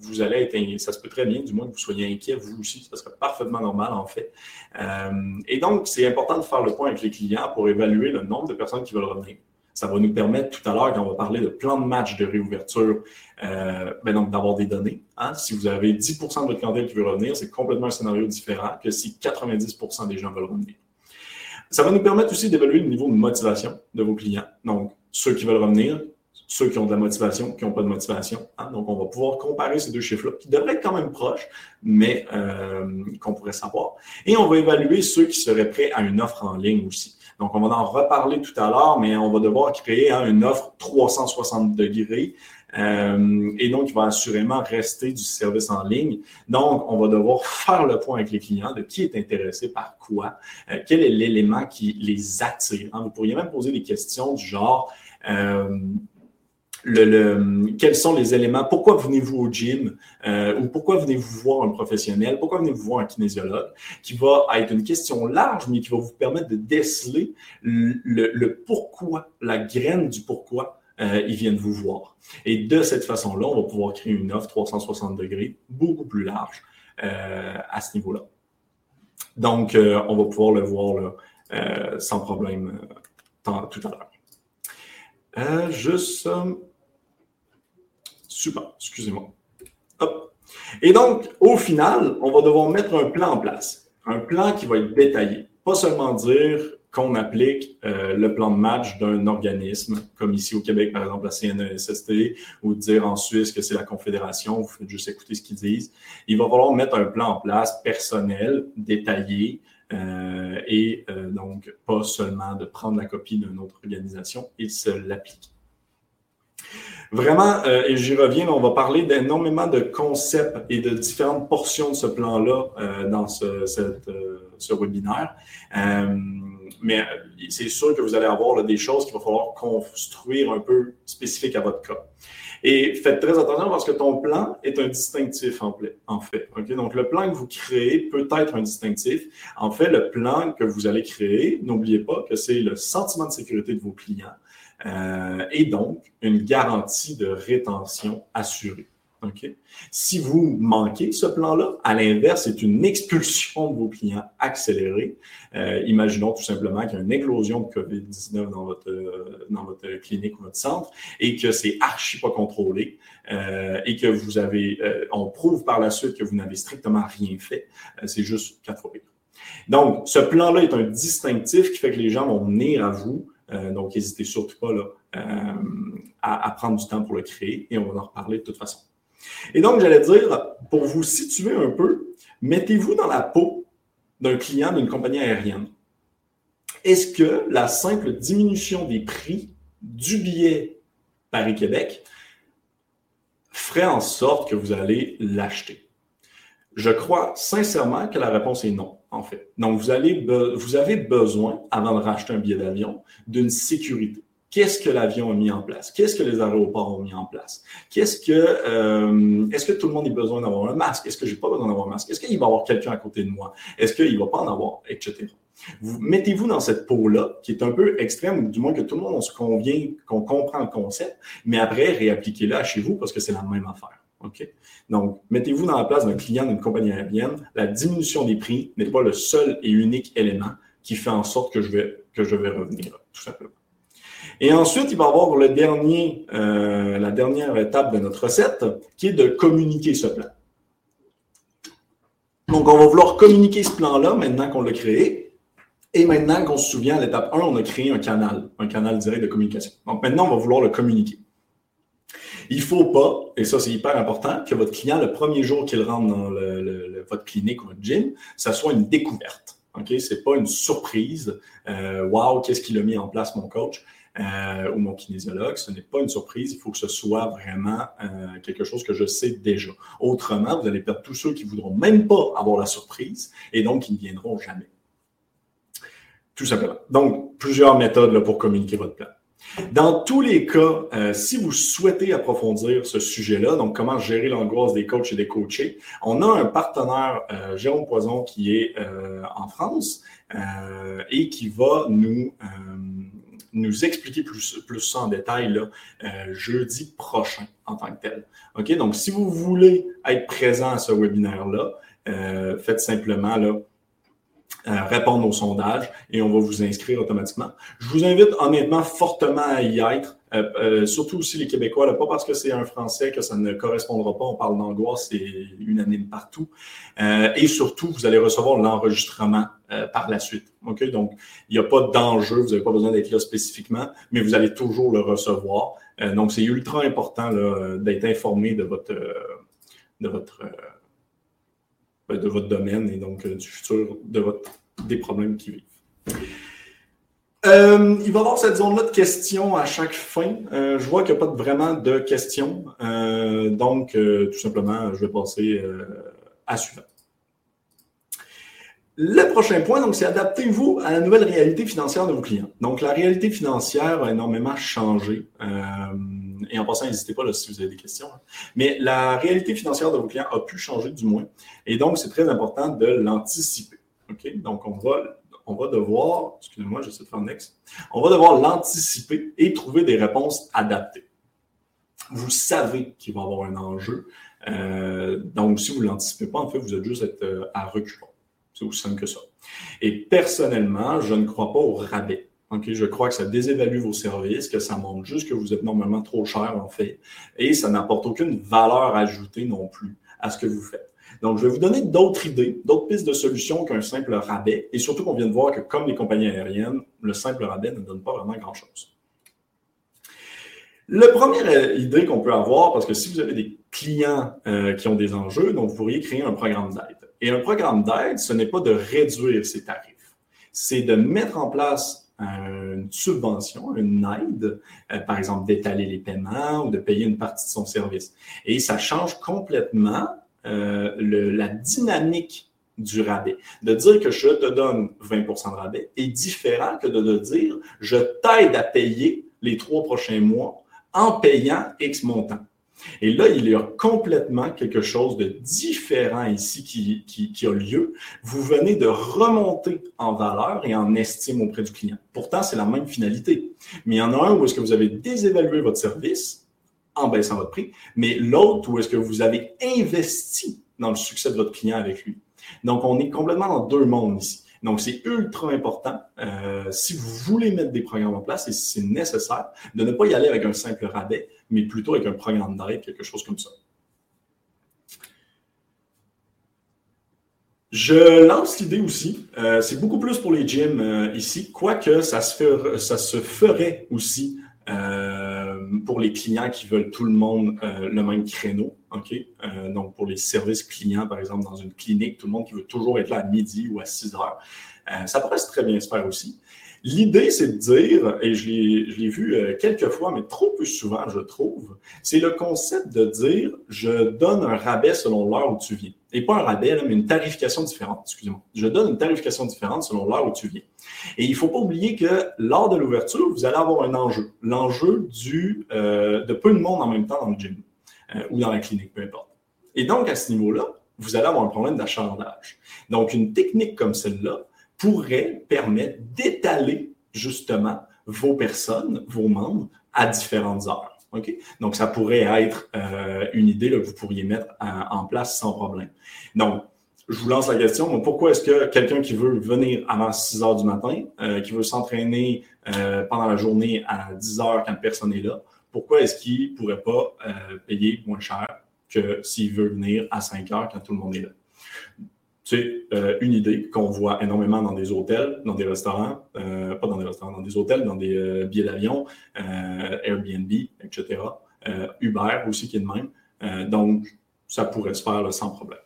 vous allez être, ça se peut très bien, du moins que vous soyez inquiet, vous aussi, ça serait parfaitement normal en fait. Euh, et donc, c'est important de faire le point avec les clients pour évaluer le nombre de personnes qui veulent revenir. Ça va nous permettre tout à l'heure, quand on va parler de plan de match de réouverture, euh, ben donc d'avoir des données. Hein. Si vous avez 10% de votre clientèle qui veut revenir, c'est complètement un scénario différent que si 90% des gens veulent revenir. Ça va nous permettre aussi d'évaluer le niveau de motivation de vos clients. Donc, ceux qui veulent revenir, ceux qui ont de la motivation, qui n'ont pas de motivation. Hein. Donc, on va pouvoir comparer ces deux chiffres-là, qui devraient être quand même proches, mais euh, qu'on pourrait savoir. Et on va évaluer ceux qui seraient prêts à une offre en ligne aussi. Donc, on va en reparler tout à l'heure, mais on va devoir créer hein, une offre 360 degrés. Euh, et donc, il va assurément rester du service en ligne. Donc, on va devoir faire le point avec les clients de qui est intéressé par quoi, euh, quel est l'élément qui les attire? Hein. Vous pourriez même poser des questions du genre, euh, quels sont les éléments, pourquoi venez-vous au gym? Ou pourquoi venez-vous voir un professionnel, pourquoi venez-vous voir un kinésiologue, qui va être une question large, mais qui va vous permettre de déceler le, pourquoi, la graine du pourquoi euh, ils viennent vous voir. Et de cette façon-là, on va pouvoir créer une offre 360 degrés beaucoup plus large euh, à ce niveau-là. Donc, on va pouvoir le voir sans problème tout à l'heure. juste Super, excusez-moi. Et donc, au final, on va devoir mettre un plan en place. Un plan qui va être détaillé. Pas seulement dire qu'on applique euh, le plan de match d'un organisme, comme ici au Québec, par exemple, la CNESST, ou dire en Suisse que c'est la Confédération, vous faites juste écouter ce qu'ils disent. Il va falloir mettre un plan en place personnel, détaillé, euh, et euh, donc pas seulement de prendre la copie d'une autre organisation et se l'appliquer. Vraiment, euh, et j'y reviens, on va parler d'énormément de concepts et de différentes portions de ce plan-là euh, dans ce, euh, ce webinaire. mais c'est sûr que vous allez avoir des choses qu'il va falloir construire un peu spécifiques à votre cas. Et faites très attention parce que ton plan est un distinctif en, fait. Donc, le plan que vous créez peut être un distinctif. En fait, le plan que vous allez créer, n'oubliez pas que c'est le sentiment de sécurité de vos clients, euh, et donc une garantie de rétention assurée. Si vous manquez ce plan-là, à l'inverse, c'est une expulsion de vos clients accélérée. Euh, imaginons tout simplement qu'il y a une éclosion de COVID-19 dans votre, dans votre clinique ou votre centre et que c'est archi pas contrôlé euh, et que vous avez, on prouve par la suite que vous n'avez strictement rien fait. c'est juste quatre fois. Donc, ce plan-là est un distinctif qui fait que les gens vont venir à vous euh, donc, n'hésitez surtout pas euh, à, prendre du temps pour le créer et on va en reparler de toute façon. Et donc, j'allais dire, pour vous situer un peu, mettez-vous dans la peau d'un client d'une compagnie aérienne. Est-ce que la simple diminution des prix du billet Paris-Québec ferait en sorte que vous allez l'acheter? Je crois sincèrement que la réponse est non en fait. Donc, vous, avez besoin, avant de racheter un billet d'avion, d'une sécurité. Qu'est-ce que l'avion a mis en place? Qu'est-ce que les aéroports ont mis en place? Qu'est-ce que, euh, est-ce que tout le monde a besoin d'avoir un masque? Est-ce que j'ai pas besoin d'avoir un masque? Est-ce qu'il va y avoir quelqu'un à côté de moi? Est-ce qu'il va pas en avoir? Etc. Vous mettez-vous dans cette peau-là, qui est un peu extrême, ou du moins que tout le monde on se convient, qu'on comprend le concept, mais après, réappliquez-le chez vous parce que c'est la même affaire. OK? Donc, mettez-vous dans la place d'un client d'une compagnie aérienne. La diminution des prix n'est pas le seul et unique élément qui fait en sorte que je vais, revenir, tout simplement. Et ensuite, il va y avoir le dernier, euh, la dernière étape de notre recette, qui est de communiquer ce plan. Donc, on va vouloir communiquer ce plan-là maintenant qu'on l'a créé. Et maintenant qu'on se souvient, à l'étape 1, on a créé un canal, un canal direct de communication. Donc, maintenant, on va vouloir le communiquer. Il ne faut pas, et ça c'est hyper important, que votre client, le premier jour qu'il rentre dans votre clinique ou votre gym, ça soit une découverte. Ce n'est pas une surprise. Euh, wow, qu'est-ce qu'il a mis en place mon coach euh, ou mon kinésiologue? Ce n'est pas une surprise. Il faut que ce soit vraiment euh, quelque chose que je sais déjà. Autrement, vous allez perdre tous ceux qui ne voudront même pas avoir la surprise et donc qui ne viendront jamais. Tout simplement. Donc, plusieurs méthodes pour communiquer votre plan. Dans tous les cas, euh, si vous souhaitez approfondir ce sujet-là, donc comment gérer l'angoisse des coachs et des coachés, on a un partenaire, euh, Jérôme Poison, qui est euh, en France et qui va nous, nous expliquer plus, plus ça en détail là, jeudi prochain en tant que tel. OK? Donc, si vous voulez être présent à ce webinaire-là, faites simplement répondre au sondage et on va vous inscrire automatiquement. Je vous invite honnêtement fortement à y être. Euh, euh, surtout aussi les Québécois, là, pas parce que c'est un Français que ça ne correspondra pas. On parle d'angoisse, c'est unanime partout. Euh, et surtout, vous allez recevoir l'enregistrement par la suite. Ok, Donc, il n'y a pas d'enjeu, vous n'avez pas besoin d'être là spécifiquement, mais vous allez toujours le recevoir. donc, c'est ultra important d'être informé de votre, de votre, de votre domaine et donc du futur de votre, des problèmes qui vivent. Euh, il va y avoir cette zone-là de questions à chaque fin. Euh, je vois qu'il n'y a pas vraiment de questions. Euh, donc, tout simplement, je vais passer à suivant. Le prochain point, donc, c'est adaptez-vous à la nouvelle réalité financière de vos clients. Donc, la réalité financière a énormément changé. Et en passant, n'hésitez pas si vous avez des questions. Hein. Mais la réalité financière de vos clients a pu changer du moins. Et donc, c'est très important de l'anticiper. Donc, on va on va devoir, excusez-moi, j'essaie de faire next, on va devoir l'anticiper et trouver des réponses adaptées. Vous savez qu'il va y avoir un enjeu. Euh, donc, si vous ne l'anticipez pas, en fait, vous êtes juste euh, à reculons. C'est aussi simple que ça. Et personnellement, je ne crois pas au rabais. Je crois que ça désévalue vos services, que ça montre juste que vous êtes normalement trop cher, en fait, et ça n'apporte aucune valeur ajoutée non plus à ce que vous faites. Donc, je vais vous donner d'autres idées, d'autres pistes de solutions qu'un simple rabais. Et surtout qu'on vient de voir que, comme les compagnies aériennes, le simple rabais ne donne pas vraiment grand-chose. La première euh, idée qu'on peut avoir, parce que si vous avez des clients euh, qui ont des enjeux, donc vous pourriez créer un programme d'aide. Et un programme d'aide, ce n'est pas de réduire ses tarifs, c'est de mettre en place une subvention, une aide, euh, par exemple d'étaler les paiements ou de payer une partie de son service. Et ça change complètement euh, la dynamique du rabais. De dire que je te donne 20% de rabais est différent que de, de dire je t'aide à payer les trois prochains mois en payant X montant. Et là, il y a complètement quelque chose de différent ici qui, qui, a lieu. Vous venez de remonter en valeur et en estime auprès du client. Pourtant, c'est la même finalité. Mais il y en a un où est-ce que vous avez désévalué votre service en baissant votre prix, mais l'autre où est-ce que vous avez investi dans le succès de votre client avec lui. Donc, on est complètement dans deux mondes ici. Donc, c'est ultra important, euh, si vous voulez mettre des programmes en place et si c'est nécessaire, de ne pas y aller avec un simple rabais, mais plutôt avec un programme d'aide, quelque chose comme ça. Je lance l'idée aussi, euh, c'est beaucoup plus pour les gyms euh, ici, quoique ça se, ferait aussi euh, pour les clients qui veulent tout le monde le même créneau. OK? Donc, pour les services clients, par exemple, dans une clinique, tout le monde qui veut toujours être là à midi ou à 6 heures, ça pourrait très bien se faire aussi. L'idée, c'est de dire, et je l'ai vu quelques fois, mais trop plus souvent, je trouve, c'est le concept de dire je donne un rabais selon l'heure où tu viens. Et pas un rabais, mais une tarification différente, excusez-moi. Je donne une tarification différente selon l'heure où tu viens. Et il ne faut pas oublier que lors de l'ouverture, vous allez avoir un enjeu. L'enjeu du euh, de peu de monde en même temps dans le gym euh, ou dans la clinique, peu importe. Et donc, à ce niveau-là, vous allez avoir un problème d'achalandage. Donc, une technique comme celle-là pourrait permettre d'étaler justement vos personnes, vos membres, à différentes heures. Donc, ça pourrait être euh, une idée que vous pourriez mettre en place sans problème. Donc, je vous lance la question. pourquoi est-ce que quelqu'un qui veut venir avant 6 heures du matin, euh, qui veut s'entraîner euh, pendant la journée à 10 heures quand personne n'est là, pourquoi est-ce qu'il ne pourrait pas euh, payer moins cher que s'il veut venir à 5 heures quand tout le monde est là? C'est une idée qu'on voit énormément dans des hôtels, dans des restaurants, pas dans des restaurants, dans des hôtels, dans des billets d'avion, Airbnb, etc. Uber aussi qui est de même. donc, ça pourrait se faire sans problème.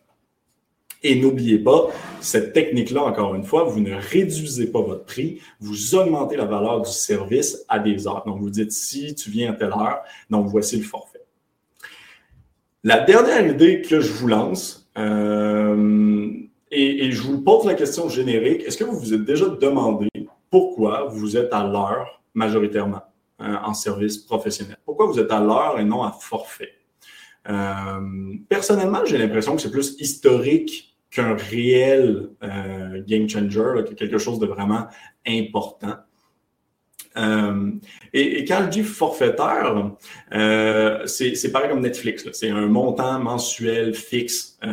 Et n'oubliez pas, cette technique-là, encore une fois, vous ne réduisez pas votre prix, vous augmentez la valeur du service à des heures. Donc, vous dites, si tu viens à telle heure, donc voici le forfait. La dernière idée que je vous lance, euh, et, je vous pose la question générique, est-ce que vous vous êtes déjà demandé pourquoi vous êtes à l'heure majoritairement euh, en service professionnel? Pourquoi vous êtes à l'heure et non à forfait? Euh, personnellement, j'ai l'impression que c'est plus historique qu'un réel euh, game changer, quelque chose de vraiment important. Euh, et, quand je dis forfaitaire, euh, c'est pareil comme Netflix. C'est un montant mensuel fixe euh,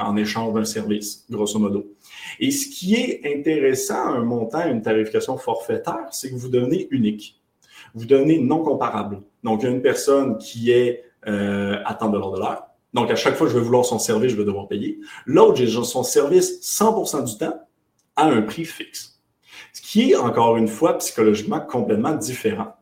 en échange d'un service, grosso modo. Et ce qui est intéressant un montant, une tarification forfaitaire, c'est que vous devenez unique. Vous devenez non comparable. Donc, une personne qui est à tant de l'heure. Donc, à chaque fois que je vais vouloir son service, je vais devoir payer. L'autre, j'ai son service 100% du temps à un prix fixe. Ce qui est, encore une fois, psychologiquement complètement différent.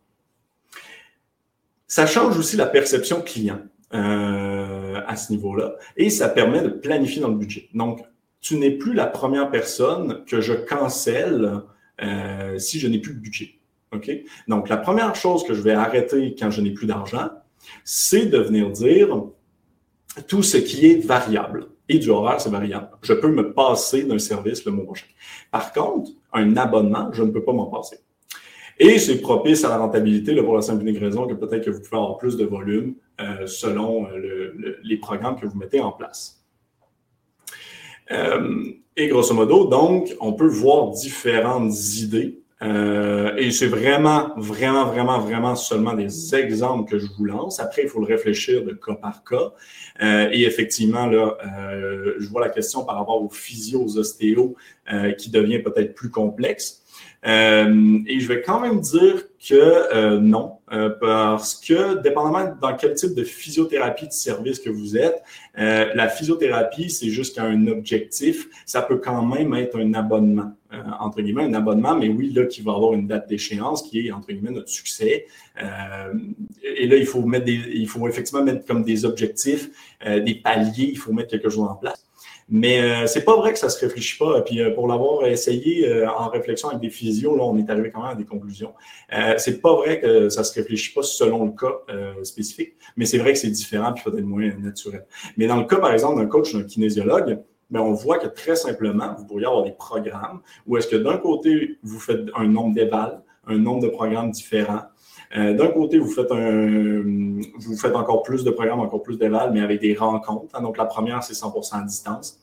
Ça change aussi la perception client euh, à ce niveau-là et ça permet de planifier dans le budget. Donc, tu n'es plus la première personne que je cancelle euh, si je n'ai plus de budget. OK? Donc, la première chose que je vais arrêter quand je n'ai plus d'argent, c'est de venir dire tout ce qui est variable et du horaire, c'est variable. Je peux me passer d'un service le mois prochain. Par contre, un abonnement, je ne peux pas m'en passer. Et c'est propice à la rentabilité pour la simple raison que peut-être que vous pouvez avoir plus de volume euh, selon euh, les programmes que vous mettez en place. Euh, et grosso modo, donc, on peut voir différentes idées euh, et c'est vraiment, vraiment, vraiment, vraiment seulement des exemples que je vous lance. Après, il faut le réfléchir de cas par cas. Euh, et effectivement, là, euh, je vois la question par rapport aux physio, aux ostéos, qui devient peut-être plus complexe. Euh, et je vais quand même dire que euh, non, euh, parce que dépendamment dans quel type de physiothérapie de service que vous êtes, la physiothérapie, c'est juste un objectif. Ça peut quand même être un abonnement, entre guillemets, un abonnement, mais oui, là, qui va avoir une date d'échéance qui est, entre guillemets, notre succès. et là, il faut mettre des, il faut effectivement mettre comme des objectifs, des paliers, il faut mettre quelque chose en place. Mais euh, c'est pas vrai que ça se réfléchit pas. Puis euh, pour l'avoir essayé euh, en réflexion avec des physios, là, on est arrivé quand même à des conclusions. Euh, c'est pas vrai que ça se réfléchit pas selon le cas spécifique, mais c'est vrai que c'est différent puis il faut être moins naturel. Mais dans le cas, par exemple, d'un coach, d'un kinésiologue, ben, on voit que très simplement, vous pourriez avoir des programmes où est-ce que d'un côté, vous faites un nombre d'évals, un nombre de programmes différents. Euh, d'un côté, vous faites un, vous faites encore plus de programmes, encore plus d'éval, mais avec des rencontres. Hein. Donc, la première, c'est 100% à distance.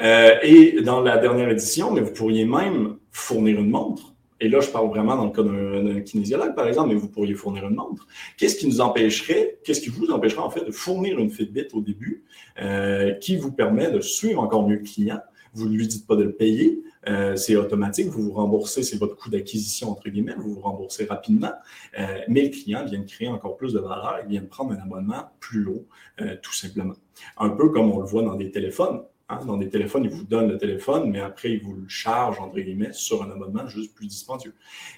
Euh, et dans la dernière édition, mais vous pourriez même fournir une montre. Et là, je parle vraiment dans le cas d'un kinésiologue, par exemple, mais vous pourriez fournir une montre. Qu'est-ce qui nous empêcherait, qu'est-ce qui vous empêcherait en fait de fournir une Fitbit au début euh, qui vous permet de suivre encore mieux le client? Vous ne lui dites pas de le payer, euh, c'est automatique, vous vous remboursez, c'est votre coût d'acquisition, entre guillemets, vous vous remboursez rapidement, euh, mais le client vient de créer encore plus de valeur, il vient de prendre un abonnement plus haut, euh, tout simplement. Un peu comme on le voit dans des téléphones. Hein. Dans des téléphones, ils vous donnent le téléphone, mais après, ils vous le chargent, entre guillemets, sur un abonnement juste plus dispendieux.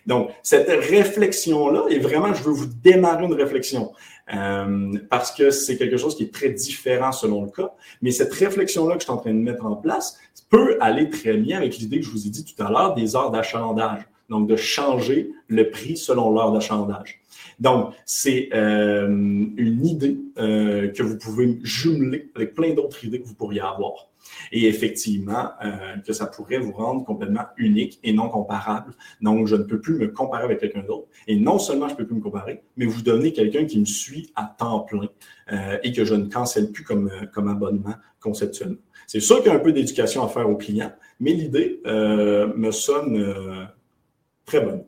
Donc, cette réflexion-là, et vraiment, je veux vous démarrer une réflexion. Euh, parce que c'est quelque chose qui est très différent selon le cas. Mais cette réflexion-là que je suis en train de mettre en place peut aller très bien avec l'idée que je vous ai dit tout à l'heure des heures d'achalandage. Donc, de changer le prix selon l'heure d'achalandage. Donc, c'est euh, une idée euh, que vous pouvez jumeler avec plein d'autres idées que vous pourriez avoir. Et effectivement, euh, que ça pourrait vous rendre complètement unique et non comparable. Donc, je ne peux plus me comparer avec quelqu'un d'autre. Et non seulement je ne peux plus me comparer, mais vous devenez quelqu'un qui me suit à temps plein euh, et que je ne cancelle plus comme, euh, comme abonnement conceptuellement. C'est sûr qu'il y a un peu d'éducation à faire aux clients, mais l'idée me sonne très bonne.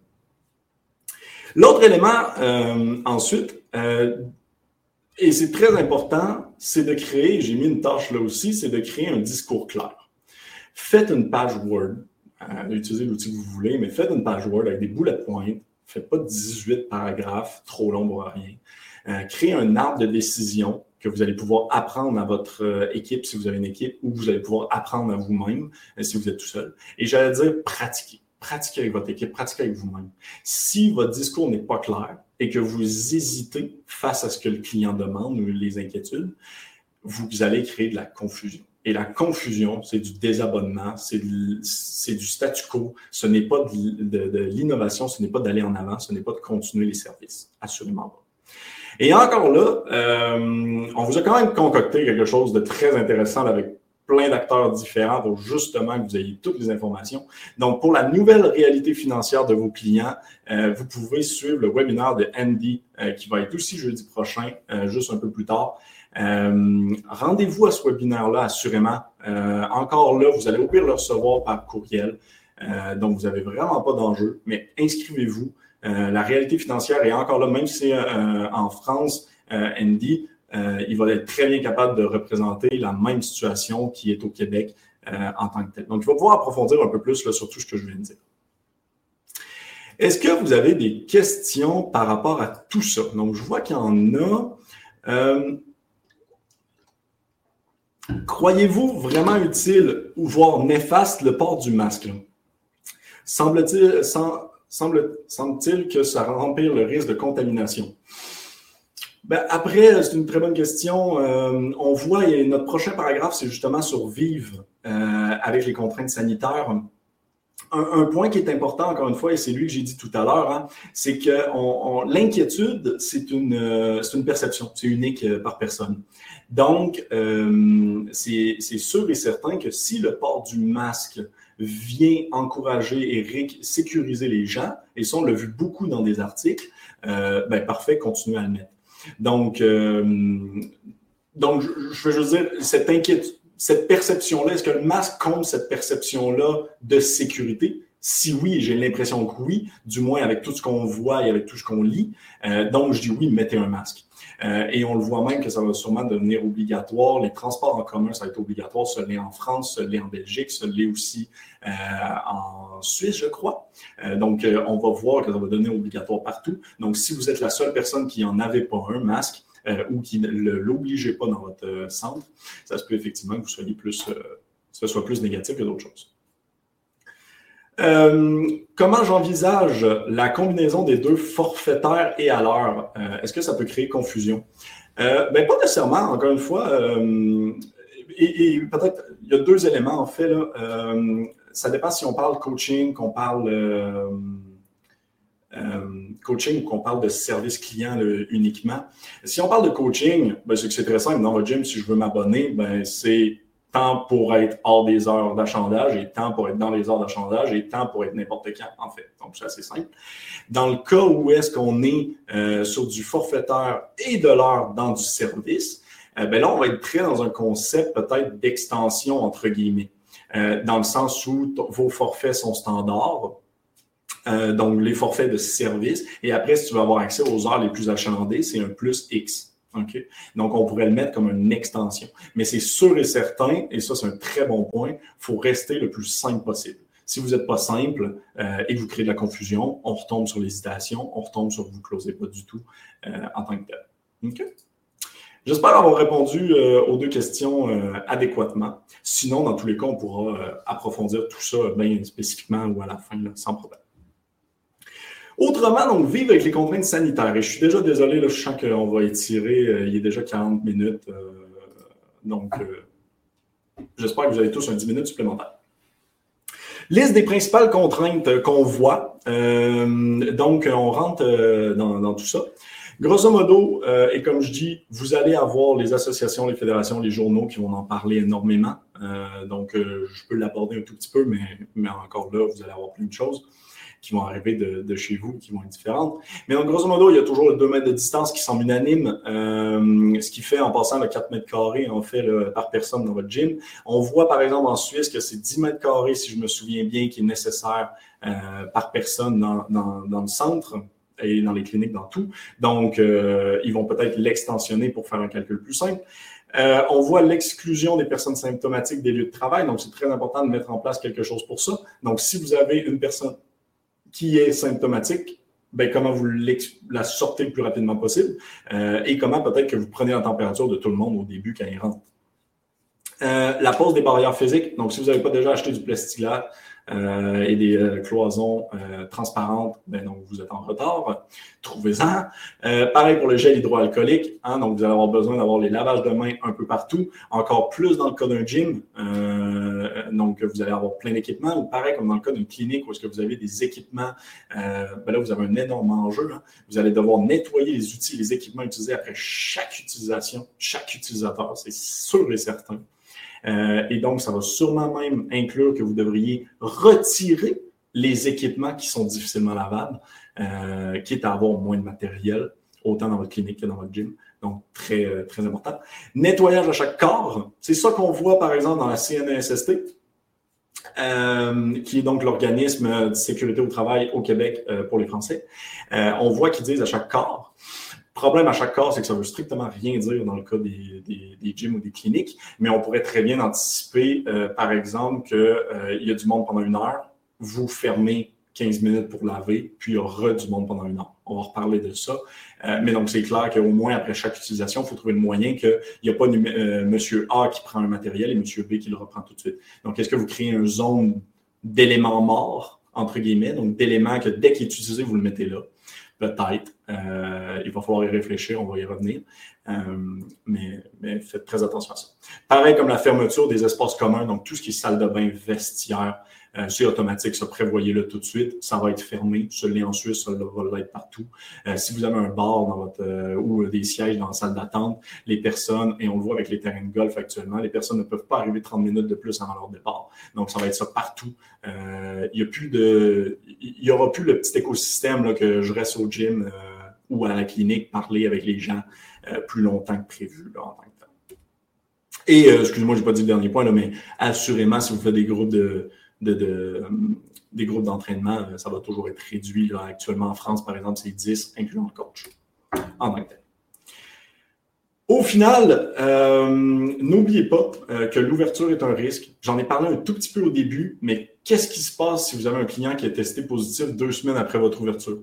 L'autre élément, ensuite, et c'est très important, c'est de créer, j'ai mis une tâche là aussi, c'est de créer un discours clair. Faites une page Word, euh, utilisez l'outil que vous voulez, mais faites une page Word avec des bullet points. Faites pas 18 paragraphes trop longs pour rien. Euh, créez un arbre de décision que vous allez pouvoir apprendre à votre euh, équipe si vous avez une équipe ou vous allez pouvoir apprendre à vous-même euh, si vous êtes tout seul. Et j'allais dire pratiquer. Pratiquez avec votre équipe, pratiquez avec vous-même. Si votre discours n'est pas clair, et que vous hésitez face à ce que le client demande ou les inquiétudes, vous allez créer de la confusion. Et la confusion, c'est du désabonnement, c'est du statu quo, ce n'est pas de, l'innovation, ce n'est pas d'aller en avant, ce n'est pas de continuer les services. Assurément pas. Et encore là, euh, on vous a quand même concocté quelque chose de très intéressant avec plein d'acteurs différents pour justement que vous ayez toutes les informations. Donc, pour la nouvelle réalité financière de vos clients, euh, vous pouvez suivre le webinaire de Andy euh, qui va être aussi jeudi prochain, euh, juste un peu plus tard. Rendez-vous à ce webinaire-là, assurément. encore là, vous allez au pire le recevoir par courriel. donc, vous n'avez vraiment pas d'enjeu, mais inscrivez-vous. la réalité financière est encore là, même si c'est en France, Andy, il va être très bien capable de représenter la même situation qui est au Québec en tant que tel. Donc, il va pouvoir approfondir un peu plus sur tout ce que je viens de dire. Est-ce que vous avez des questions par rapport à tout ça? Donc, je vois qu'il y en a. Euh, croyez-vous vraiment utile ou voire néfaste le port du masque? Semble-t-il semble, semble que ça remplir le risque de contamination? Ben, après, c'est une très bonne question. Euh, on voit, notre prochain paragraphe, c'est justement sur vivre euh, avec les contraintes sanitaires un, point qui est important, encore une fois, et c'est lui que j'ai dit tout à l'heure, hein, c'est que l'inquiétude, c'est une, euh, perception, c'est unique euh, par personne. Donc, euh, c'est sûr et certain que si le port du masque vient encourager et sécuriser les gens, et ça, on l'a vu beaucoup dans des articles, ben parfait, continuez à le mettre. Donc, donc je, veux dire, cette inquiétude, cette perception-là, est-ce que le masque compte cette perception-là de sécurité? Si oui, j'ai l'impression que oui, du moins avec tout ce qu'on voit et avec tout ce qu'on lit. Euh, donc, je dis oui, mettez un masque. Euh, et on le voit même que ça va sûrement devenir obligatoire. Les transports en commun, ça va être obligatoire. Ce l'est en France, ce l'est en Belgique, ce l'est aussi euh, en Suisse, je crois. donc, on va voir que ça va devenir obligatoire partout. Donc, si vous êtes la seule personne qui n'en avait pas un masque, euh, ou qui ne l'obligez pas dans votre euh, centre, ça se peut effectivement que vous soyez plus, euh, ce soit plus négatif que d'autres choses. Comment j'envisage la combinaison des deux forfaitaires et à l'heure? Est-ce que ça peut créer confusion? Ben, pas nécessairement, encore une fois. et, peut-être, il y a deux éléments en fait. Ça dépend si on parle coaching, qu'on parle euh, coaching ou qu'on parle de service client uniquement. Si on parle de coaching, ben, c'est que très simple. Dans votre gym, si je veux m'abonner, ben, c'est temps pour être hors des heures d'achandage et temps pour être dans les heures d'achandage et temps pour être n'importe quand, en fait. Donc, c'est assez simple. Dans le cas où est-ce qu'on est, euh, sur du forfaitaire et de l'heure dans du service, euh, ben là, on va être très dans un concept peut-être d'extension, entre guillemets, dans le sens où vos forfaits sont standards, euh, donc les forfaits de service. Et après, si tu veux avoir accès aux heures les plus achalandées, c'est un plus X. Donc, on pourrait le mettre comme une extension. Mais c'est sûr et certain, et ça, c'est un très bon point, il faut rester le plus simple possible. Si vous n'êtes pas simple euh, et que vous créez de la confusion, on retombe sur l'hésitation, on retombe sur vous ne closez pas du tout euh, en tant que tel. J'espère avoir répondu aux deux questions adéquatement. Sinon, dans tous les cas, on pourra approfondir tout ça bien spécifiquement ou à la fin, sans problème. Autrement, donc, vivre avec les contraintes sanitaires. Et je suis déjà désolé, je sens qu'on va étirer. Euh, il est déjà 40 minutes. Euh, donc, euh, j'espère que vous avez tous un 10 minutes supplémentaires. Liste des principales contraintes qu'on voit. donc, on rentre dans, tout ça. Grosso modo, et comme je dis, vous allez avoir les associations, les fédérations, les journaux qui vont en parler énormément. donc, je peux l'aborder un tout petit peu, mais encore là, vous allez avoir plein de choses qui vont arriver de, chez vous, qui vont être différentes. Mais donc, grosso modo, il y a toujours le 2 mètres de distance qui semble unanime, euh, ce qui fait, en passant le 4 mètres carrés, en fait, par personne dans votre gym. On voit, par exemple, en Suisse que c'est 10 mètres carrés, si je me souviens bien, qui est nécessaire euh, par personne dans, le centre et dans les cliniques, dans tout. Donc, euh, ils vont peut-être l'extensionner pour faire un calcul plus simple. on voit l'exclusion des personnes symptomatiques des lieux de travail. Donc, c'est très important de mettre en place quelque chose pour ça. Donc, si vous avez une personne qui est symptomatique, ben, comment vous la sortez le plus rapidement possible euh, et comment peut-être que vous prenez la température de tout le monde au début quand il rentre. Euh, la pose des barrières physiques. Donc, si vous n'avez pas déjà acheté du plexiglas, euh, et des euh, cloisons euh, transparentes, ben, donc vous êtes en retard, trouvez-en. pareil pour le gel hydroalcoolique, hein, donc vous allez avoir besoin d'avoir les lavages de mains un peu partout, encore plus dans le cas d'un gym, donc vous allez avoir plein d'équipements, ou pareil comme dans le cas d'une clinique où est-ce que vous avez des équipements, ben là vous avez un énorme enjeu, hein. vous allez devoir nettoyer les outils, les équipements utilisés après chaque utilisation, chaque utilisateur, c'est sûr et certain. Euh, et donc, ça va sûrement même inclure que vous devriez retirer les équipements qui sont difficilement lavables, euh, quitte à avoir moins de matériel, autant dans votre clinique que dans votre gym. Donc, très, euh, très important. Nettoyage à chaque corps. C'est ça qu'on voit, par exemple, dans la CNESST. euh, qui est donc l'organisme de sécurité au travail au Québec euh, pour les Français. Euh, on voit qu'ils disent à chaque corps. Problème à chaque corps, c'est que ça veut strictement rien dire dans le cas des, des, des gyms ou des cliniques, mais on pourrait très bien anticiper, par exemple, qu'il y a du monde pendant une heure, vous fermez 15 minutes pour laver, puis il y aura du monde pendant une heure. On va reparler de ça. Euh, mais donc, c'est clair qu'au moins, après chaque utilisation, il faut trouver le moyen qu'il n'y a pas euh, Monsieur A qui prend un matériel et Monsieur B qui le reprend tout de suite. Donc, est-ce que vous créez une zone d'éléments morts, entre guillemets, donc d'éléments que dès qu'il est utilisé, vous le mettez là? Peut-être. Euh, il va falloir y réfléchir, on va y revenir. mais, mais, faites très attention à ça. Pareil comme la fermeture des espaces communs, donc tout ce qui est salle de bain, vestiaire, euh, c'est automatique, ça prévoyez-le tout de suite. Ça va être fermé. L'est en Suisse, ça va l'être partout. Euh, si vous avez un bar euh, ou des sièges dans la salle d'attente, les personnes, et on le voit avec les terrains de golf actuellement, les personnes ne peuvent pas arriver 30 minutes de plus avant leur départ. Donc, ça va être ça partout. il y a plus de, il y aura plus le petit écosystème que je reste au gym ou à la clinique parler avec les gens plus longtemps que prévu en tant que temps. Et, excusez-moi, je n'ai pas dit le dernier point, là, mais assurément, si vous faites des groupes de, de, des groupes d'entraînement, euh, ça va toujours être réduit. Actuellement, en France, par exemple, c'est 10, incluant le coach, en tant. Au final, euh, n'oubliez pas euh, que l'ouverture est un risque. J'en ai parlé un tout petit peu au début, mais qu'est-ce qui se passe si vous avez un client qui est testé positif deux semaines après votre ouverture?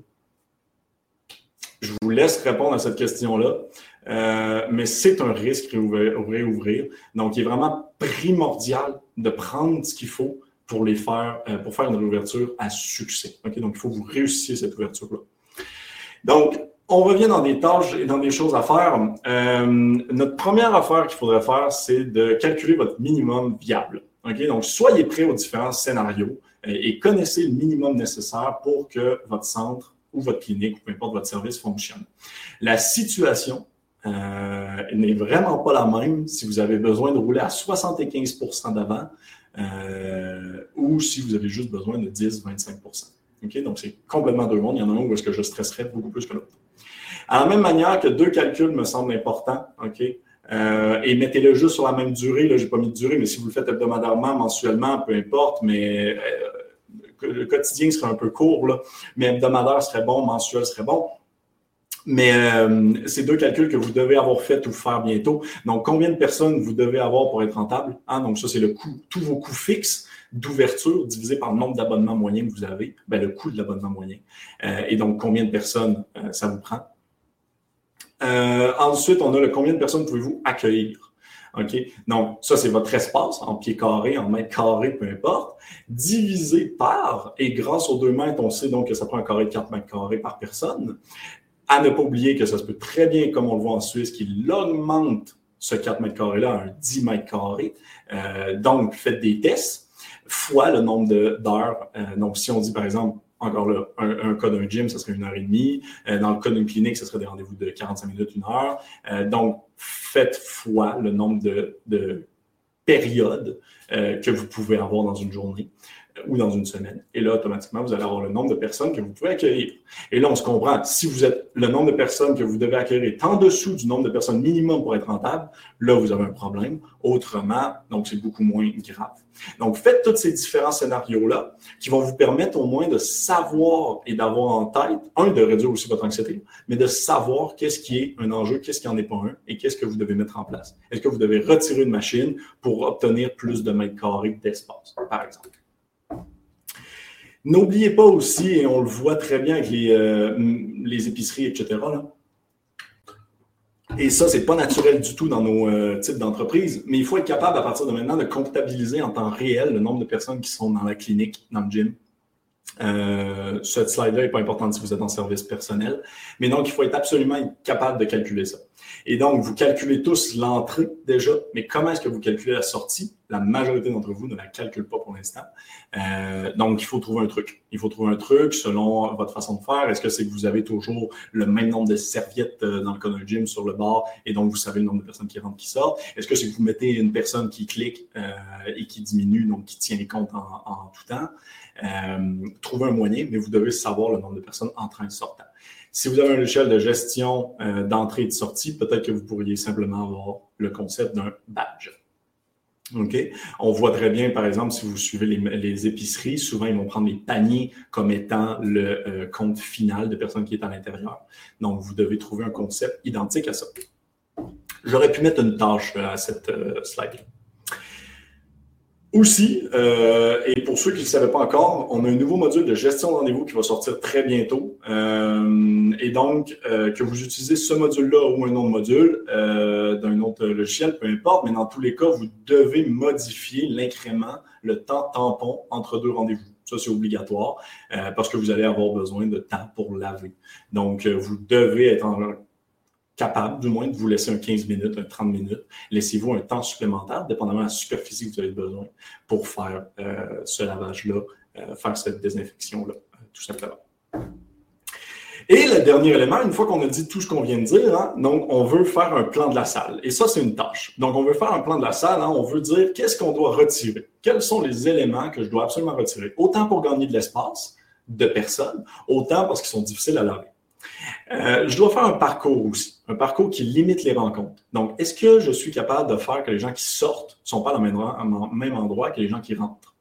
Je vous laisse répondre à cette question-là, mais c'est un risque réouvrir. Donc, il est vraiment primordial de prendre ce qu'il faut pour les faire, euh, pour faire une réouverture à succès. Donc, il faut que vous réussissiez cette ouverture-là. Donc, on revient dans des tâches et dans des choses à faire. Euh, notre première affaire qu'il faudrait faire, c'est de calculer votre minimum viable. Donc, soyez prêts aux différents scénarios euh, et connaissez le minimum nécessaire pour que votre centre ou votre clinique, ou peu importe votre service, fonctionne. La situation n'est vraiment pas la même si vous avez besoin de rouler à 75% d'avant euh, ou si vous avez juste besoin de 10-25 OK? Donc, c'est complètement deux mondes. Il y en a un où est-ce que je stresserais beaucoup plus que l'autre. À la même manière que deux calculs me semblent importants, OK? Euh, et mettez-le juste sur la même durée. Là, j'ai pas mis de durée, mais si vous le faites hebdomadairement, mensuellement, peu importe, mais euh, le quotidien serait un peu court, là, mais hebdomadaire serait bon, mensuel serait bon. Mais euh, c'est deux calculs que vous devez avoir fait ou faire bientôt. Donc, combien de personnes vous devez avoir pour être rentable? Hein? Donc, ça, c'est le coût, tous vos coûts fixes d'ouverture divisé par le nombre d'abonnements moyens que vous avez, ben, le coût de l'abonnement moyen. Euh, et donc, combien de personnes euh, ça vous prend? ensuite, on a le combien de personnes pouvez-vous accueillir? OK? Donc, ça, c'est votre espace en pieds carrés, en mètres carrés, peu importe, divisé par, et grâce aux deux mètres, on sait donc que ça prend un carré de 4 mètres carrés par personne. À ne pas oublier que ça se peut très bien, comme on le voit en Suisse, qu'il augmente ce 4 mètres carrés-là à un 10 mètres carrés. Euh, donc, faites des tests fois le nombre d'heures. Euh, donc, si on dit, par exemple, encore là, un, cas d'un gym, ça serait une heure et demie. Euh, dans le cas d'une clinique, ce serait des rendez-vous de 45 minutes, une heure. donc, faites fois le nombre de, de périodes que vous pouvez avoir dans une journée ou dans une semaine. Et là, automatiquement, vous allez avoir le nombre de personnes que vous pouvez accueillir. Et là, on se comprend. Si vous êtes le nombre de personnes que vous devez accueillir est en dessous du nombre de personnes minimum pour être rentable, là, vous avez un problème. Autrement, donc, c'est beaucoup moins grave. Donc, faites tous ces différents scénarios-là qui vont vous permettre au moins de savoir et d'avoir en tête, un, de réduire aussi votre anxiété, mais de savoir qu'est-ce qui est un enjeu, qu'est-ce qui n'en est pas un et qu'est-ce que vous devez mettre en place. Est-ce que vous devez retirer une machine pour obtenir plus de mètres carrés d'espace, par exemple? N'oubliez pas aussi, et on le voit très bien avec les, euh, épiceries, etc. Et ça, c'est pas naturel du tout dans nos euh, types d'entreprises, mais il faut être capable à partir de maintenant de comptabiliser en temps réel le nombre de personnes qui sont dans la clinique, dans le gym, euh, ce slide-là n'est pas important si vous êtes en service personnel. Mais donc, il faut être absolument capable de calculer ça. Et donc, vous calculez tous l'entrée déjà, mais comment est-ce que vous calculez la sortie? La majorité d'entre vous ne la calcule pas pour l'instant. Euh, donc, il faut trouver un truc. Il faut trouver un truc selon votre façon de faire. Est-ce que c'est que vous avez toujours le même nombre de serviettes euh, dans le cas d'un gym sur le bar et donc vous savez le nombre de personnes qui rentrent, qui sortent? Est-ce que c'est que vous mettez une personne qui clique euh, et qui diminue, donc qui tient les comptes en, en tout temps? Euh, trouver un moyen, mais vous devez savoir le nombre de personnes entrant et sortant. Si vous avez un échelle de gestion euh, d'entrée et de sortie, peut-être que vous pourriez simplement avoir le concept d'un badge. OK? On voit très bien, par exemple, si vous suivez les, épiceries, souvent ils vont prendre les paniers comme étant le euh, compte final de personne qui est à l'intérieur. Donc, vous devez trouver un concept identique à ça. J'aurais pu mettre une tâche à cette euh, slide. Aussi, euh, et pour ceux qui ne le savaient pas encore, on a un nouveau module de gestion de rendez-vous qui va sortir très bientôt. Euh, et donc, euh, que vous utilisez ce module-là ou un autre module d'un autre logiciel, peu importe, mais dans tous les cas, vous devez modifier l'incrément, le temps tampon entre deux rendez-vous. Ça, c'est obligatoire parce que vous allez avoir besoin de temps pour laver. Donc, vous devez être en capable, du moins, de vous laisser un 15 minutes, un 30 minutes. Laissez-vous un temps supplémentaire, dépendamment de la superficie que vous avez besoin pour faire euh, ce lavage-là, euh, faire cette désinfection-là, euh, tout simplement. Et le dernier élément, une fois qu'on a dit tout ce qu'on vient de dire, hein, donc on veut faire un plan de la salle. Et ça, c'est une tâche. Donc, on veut faire un plan de la salle, hein, on veut dire qu'est-ce qu'on doit retirer. Quels sont les éléments que je dois absolument retirer? Autant pour gagner de l'espace de personnes, autant parce qu'ils sont difficiles à laver. Euh, je dois faire un parcours aussi, un parcours qui limite les rencontres. Donc, est-ce que je suis capable de faire que les gens qui sortent ne sont pas au même endroit que les gens qui rentrent?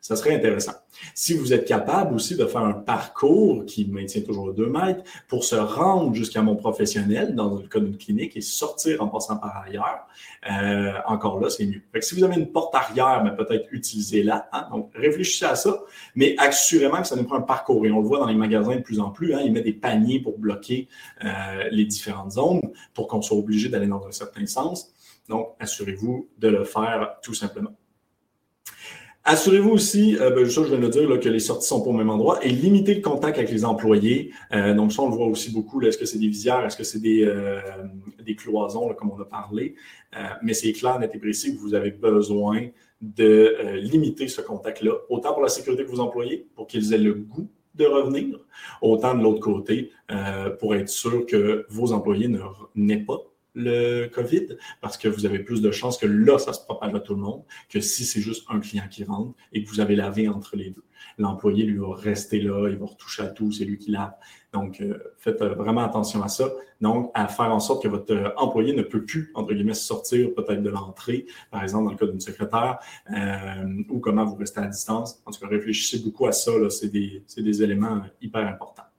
Ça serait intéressant. Si vous êtes capable aussi de faire un parcours qui maintient toujours 2 mètres pour se rendre jusqu'à mon professionnel dans le cas d'une clinique et sortir en passant par ailleurs, euh, encore là, c'est mieux. si vous avez une porte arrière, mais peut-être utilisez-la. Hein. donc, réfléchissez à ça, mais assurément que ça nous prend un parcours. Et on le voit dans les magasins de plus en plus. Hein, ils mettent des paniers pour bloquer euh, les différentes zones pour qu'on soit obligé d'aller dans un certain sens. Donc, assurez-vous de le faire tout simplement. Assurez-vous aussi, euh, ben, ça je viens de le dire, que les sorties sont pas au même endroit et limitez le contact avec les employés. Euh, donc ça, on le voit aussi beaucoup. Est-ce que c'est des visières, est-ce que c'est des, euh, cloisons, comme on a parlé? mais c'est clair, net et précis que vous avez besoin de limiter ce contact-là, autant pour la sécurité de vos employés, pour qu'ils aient le goût de revenir, autant de l'autre côté, pour être sûr que vos employés n'aient pas le COVID parce que vous avez plus de chances que là, ça se propage à tout le monde que si c'est juste un client qui rentre et que vous avez lavé entre les deux. L'employé, lui, va rester là, il va retoucher à tout, c'est lui qui lave. Donc, euh, faites euh, vraiment attention à ça. Donc, à faire en sorte que votre euh, employé ne peut plus, entre guillemets, sortir peut-être de l'entrée, par exemple dans le cas d'une secrétaire, ou comment vous restez à distance. En tout cas, réfléchissez beaucoup à ça, c'est des éléments hyper importants.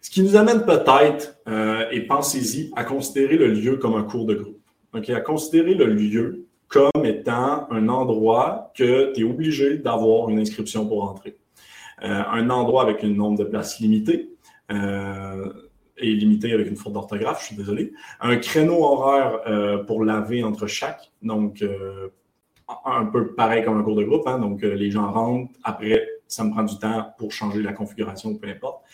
Ce qui nous amène peut-être, euh, et pensez-y, à considérer le lieu comme un cours de groupe. À considérer le lieu comme étant un endroit que tu es obligé d'avoir une inscription pour entrer. Euh, un endroit avec un nombre de places limité, euh, et limité avec une faute d'orthographe, je suis désolé. Un créneau horaire pour laver entre chaque, donc un peu pareil comme un cours de groupe. Hein, donc les gens rentrent, après ça me prend du temps pour changer la configuration, peu importe.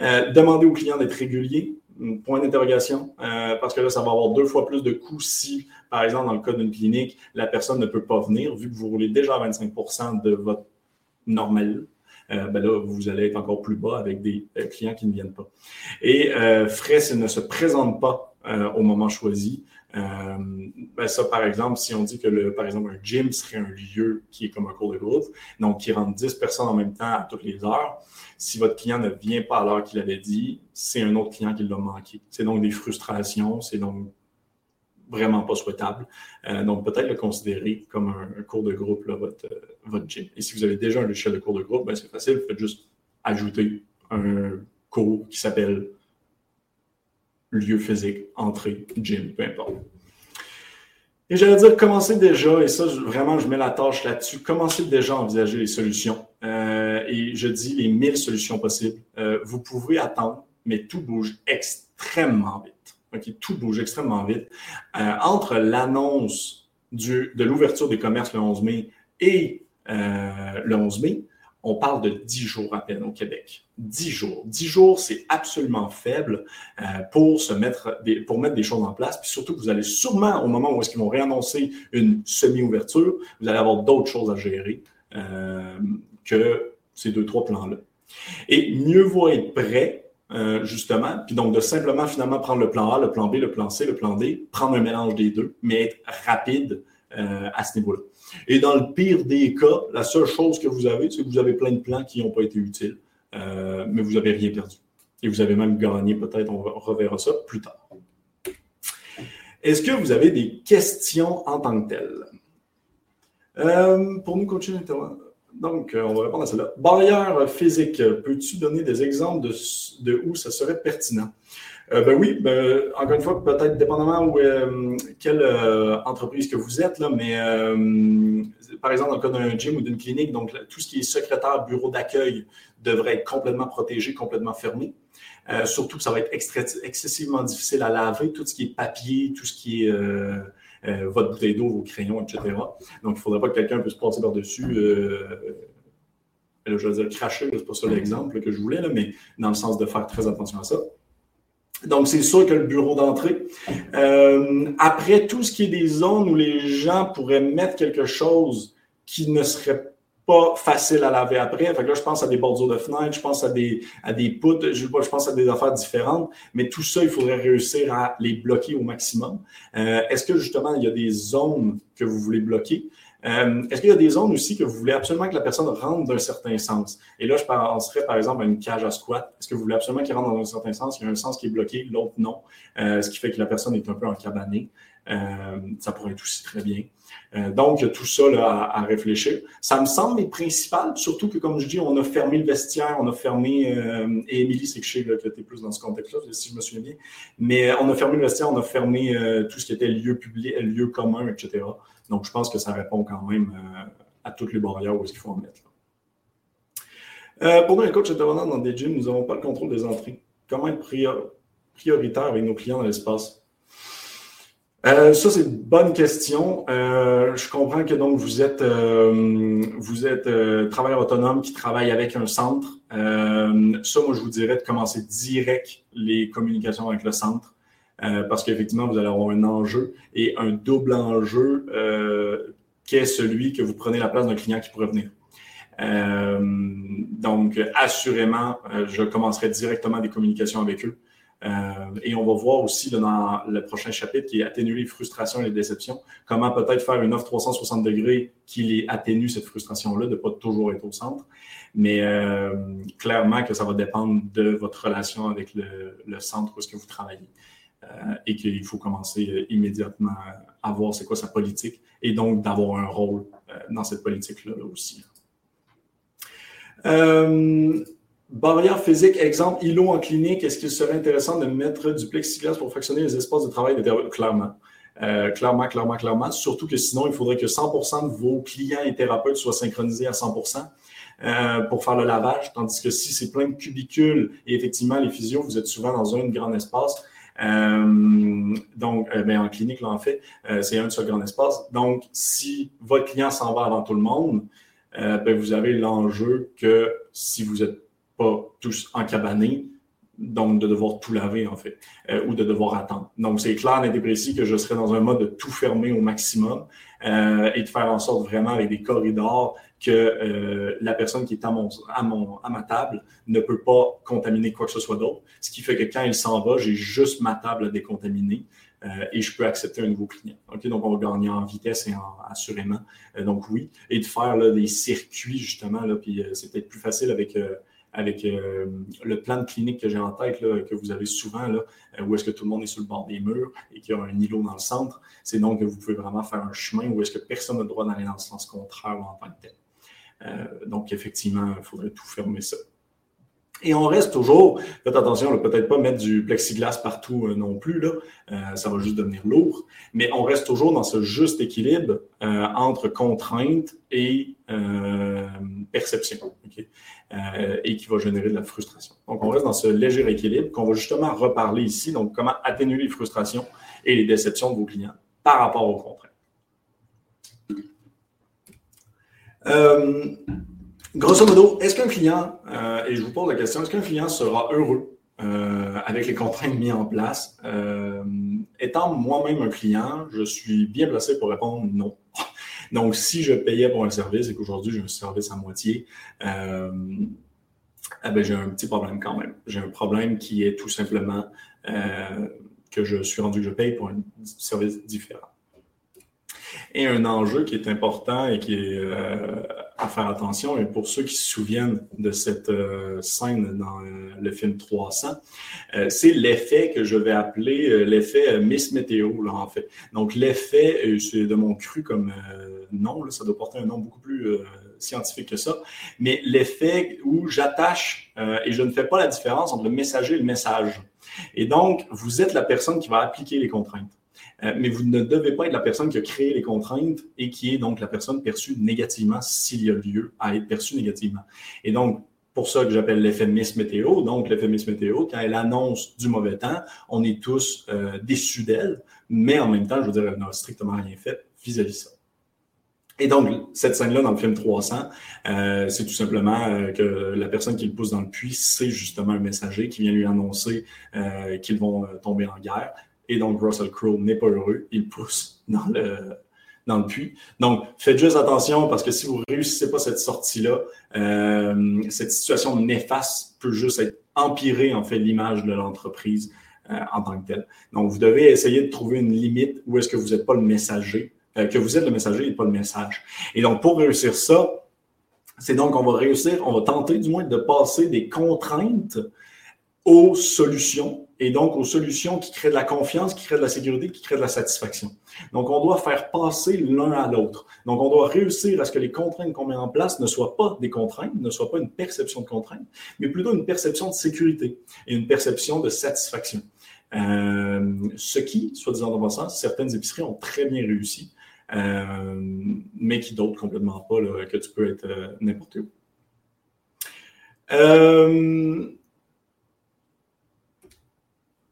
Euh, demandez aux clients d'être réguliers, point d'interrogation, euh, parce que là, ça va avoir deux fois plus de coûts si, par exemple, dans le cas d'une clinique, la personne ne peut pas venir, vu que vous roulez déjà 25% de votre normal. Euh, ben là, vous allez être encore plus bas avec des clients qui ne viennent pas. Et frais ne se présentent pas au moment choisi. Ben ça, par exemple, si on dit que, le, par exemple, un gym serait un lieu qui est comme un cours de groupe, donc qui rentre 10 personnes en même temps à toutes les heures, si votre client ne vient pas à l'heure qu'il avait dit, c'est un autre client qui l'a manqué. C'est donc des frustrations, c'est donc vraiment pas souhaitable. Euh, donc, peut-être le considérer comme un, cours de groupe, là, votre, euh, votre gym. Et si vous avez déjà un logiciel de cours de groupe, ben, c'est facile, vous faites juste ajouter un cours qui s'appelle lieu physique, entrée, gym, peu importe. Et j'allais dire, commencez déjà, et ça, vraiment, je mets la tâche là-dessus, commencez déjà à envisager les solutions. Euh, et je dis les mille solutions possibles. Euh, vous pouvez attendre, mais tout bouge extrêmement vite. Tout bouge extrêmement vite. Euh, entre l'annonce de l'ouverture des commerces le 11 mai et le 11 mai, on parle de 10 jours à peine au Québec. 10 jours. 10 jours, c'est absolument faible euh, pour mettre des choses en place. Puis surtout, vous allez sûrement, au moment où est-ce qu'ils vont réannoncer une semi-ouverture, vous allez avoir d'autres choses à gérer euh, que ces deux, trois plans-là. Et mieux vaut être prêt, euh, justement, puis donc de simplement finalement prendre le plan A, le plan B, le plan C, le plan D, prendre un mélange des deux, mais être rapide à ce niveau-là. Et dans le pire des cas, la seule chose que vous avez, c'est que vous avez plein de plans qui n'ont pas été utiles, euh, mais vous n'avez rien perdu. Et vous avez même gagné, peut-être, on reverra ça plus tard. Est-ce que vous avez des questions en tant que telles? Euh, pour nous coacher donc, on va répondre à cela. Barrière physique, peux-tu donner des exemples de, de où ça serait pertinent? Euh, ben oui, ben, encore une fois, peut-être dépendamment où, euh, quelle euh, entreprise que vous êtes, là, mais par exemple, dans le cas d'un gym ou d'une clinique, donc tout ce qui est secrétaire, bureau d'accueil devrait être complètement protégé, complètement fermé. surtout que ça va être excessivement difficile à laver, tout ce qui est papier, tout ce qui est votre bouteille d'eau, vos crayons, etc. Donc, il ne faudrait pas que quelqu'un puisse passer par-dessus je veux dire cracher, c'est pas ça l'exemple que je voulais, mais dans le sens de faire très attention à ça. Donc, c'est sûr que le bureau d'entrée. Euh, après, tout ce qui est des zones où les gens pourraient mettre quelque chose qui ne serait pas facile à laver après. Fait que là, je pense à des bordures de fenêtres, je pense à des, à des poutres, je, je pense à des affaires différentes, mais tout ça, il faudrait réussir à les bloquer au maximum. Euh, est-ce que justement, il y a des zones que vous voulez bloquer? Euh, est-ce qu'il y a des zones aussi que vous voulez absolument que la personne rentre d'un certain sens? Et là, je penserais par exemple à une cage à squat. Est-ce que vous voulez absolument qu'il rentre dans un certain sens? Il y a un sens qui est bloqué, l'autre non, euh, ce qui fait que la personne est un peu encabanée. Euh, ça pourrait être aussi très bien. donc, il y a tout ça à, réfléchir. Ça me semble les principales, surtout que, comme je dis, on a fermé le vestiaire, on a fermé, et Émilie, c'est que je sais que tu plus dans ce contexte-là, si je me souviens bien, mais on a fermé le vestiaire, on a fermé tout ce qui était lieu public, lieu commun, etc. Donc, je pense que ça répond quand même euh, à toutes les barrières où il faut en mettre. Euh, pour nous, les coachs intervenants dans des gyms, nous n'avons pas le contrôle des entrées. Comment être prioritaire avec nos clients dans l'espace? Euh, ça, c'est une bonne question. je comprends que donc vous êtes, vous êtes travailleur autonome qui travaille avec un centre. ça, moi, je vous dirais de commencer direct les communications avec le centre. Euh, parce qu'effectivement, vous allez avoir un enjeu et un double enjeu euh, qui est celui que vous prenez la place d'un client qui pourrait venir. Euh, donc, assurément, je commencerai directement des communications avec eux. et on va voir aussi dans le prochain chapitre qui est atténuer les frustrations et les déceptions, comment peut-être faire une offre 360 degrés qui les atténue cette frustration-là, de ne pas toujours être au centre. Mais clairement que ça va dépendre de votre relation avec le, le centre où est-ce que vous travaillez. Euh, et qu'il faut commencer euh, immédiatement à voir c'est quoi sa politique et donc d'avoir un rôle euh, dans cette politique-là aussi. barrière physique, exemple, îlot en clinique, est-ce qu'il serait intéressant de mettre du plexiglas pour fractionner les espaces de travail Clairement. clairement, clairement, clairement. Surtout que sinon, il faudrait que 100% de vos clients et thérapeutes soient synchronisés à 100% pour faire le lavage. Tandis que si c'est plein de cubicules et effectivement, les physios, vous êtes souvent dans un grand espace, donc, euh, ben, en clinique, là, en fait, euh, c'est un seul grand espace. Donc, si votre client s'en va avant tout le monde, ben, vous avez l'enjeu que si vous n'êtes pas tous encabanés, donc de devoir tout laver, en fait, ou de devoir attendre. Donc, c'est clair, net et précis que je serai dans un mode de tout fermer au maximum et de faire en sorte vraiment avec des corridors que euh, la personne qui est à, mon, à, mon, à ma table ne peut pas contaminer quoi que ce soit d'autre. Ce qui fait que quand il s'en va, j'ai juste ma table à décontaminer euh, et je peux accepter un nouveau client. Donc, on va gagner en vitesse et en assurément. Euh, donc, oui. Et de faire des circuits, justement, là, puis c'est peut-être plus facile avec avec le plan de clinique que j'ai en tête, que vous avez souvent, où est-ce que tout le monde est sur le bord des murs et qu'il y a un îlot dans le centre, c'est donc que vous pouvez vraiment faire un chemin où est-ce que personne n'a le droit d'aller dans le sens contraire en tant que tel. Euh, donc, effectivement, il faudrait tout fermer ça. Et on reste toujours, faites attention, peut-être pas mettre du plexiglas partout euh, non plus, là, euh, ça va juste devenir lourd, mais on reste toujours dans ce juste équilibre entre contrainte et perception, et qui va générer de la frustration. Donc on reste dans ce léger équilibre qu'on va justement reparler ici, donc comment atténuer les frustrations et les déceptions de vos clients par rapport aux contraintes. Euh, grosso modo, est-ce qu'un client, euh, et je vous pose la question, est-ce qu'un client sera heureux euh, avec les contraintes mises en place? étant moi-même un client, je suis bien placé pour répondre non. Donc, si je payais pour un service et qu'aujourd'hui j'ai un service à moitié, eh ben, j'ai un petit problème quand même. J'ai un problème qui est tout simplement que je suis rendu que je paye pour un service différent. Et un enjeu qui est important et qui est euh, à faire attention, et pour ceux qui se souviennent de cette euh, scène dans euh, le film 300, euh, c'est l'effet que je vais appeler l'effet Miss Météo, là, en fait. Donc, l'effet, c'est de mon cru comme nom, là, ça doit porter un nom beaucoup plus scientifique que ça, mais l'effet où j'attache et je ne fais pas la différence entre le messager et le message. Et donc, vous êtes la personne qui va appliquer les contraintes. Euh, mais vous ne devez pas être la personne qui a créé les contraintes et qui est donc la personne perçue négativement s'il y a lieu à être perçue négativement. Et donc, pour ça que j'appelle Miss Météo. Donc, Miss Météo, quand elle annonce du mauvais temps, on est tous euh, déçus d'elle, mais en même temps, je veux dire, elle n'a strictement rien fait vis-à-vis ça. Et donc, cette scène-là dans le film 300, euh, c'est tout simplement que la personne qui le pousse dans le puits, c'est justement un messager qui vient lui annoncer qu'ils vont tomber en guerre. Et donc, Russell Crowe n'est pas heureux. Il pousse dans le, dans le puits. Donc, faites juste attention parce que si vous ne réussissez pas cette sortie-là, euh, cette situation néfaste peut juste être empirée, en fait, l'image de l'entreprise euh, en tant que telle. Donc, vous devez essayer de trouver une limite où est-ce que vous n'êtes pas le messager, euh, que vous êtes le messager et pas le message. Et donc, pour réussir ça, c'est donc qu'on va réussir, on va tenter du moins de passer des contraintes aux solutions et donc aux solutions qui créent de la confiance, qui créent de la sécurité, qui créent de la satisfaction. Donc, on doit faire passer l'un à l'autre. Donc, on doit réussir à ce que les contraintes qu'on met en place ne soient pas des contraintes, ne soient pas une perception de contraintes, mais plutôt une perception de sécurité et une perception de satisfaction. Euh, ce qui, soit disant en passant, certaines épiceries ont très bien réussi, euh, mais qui d'autres complètement pas, que tu peux être euh, n'importe où.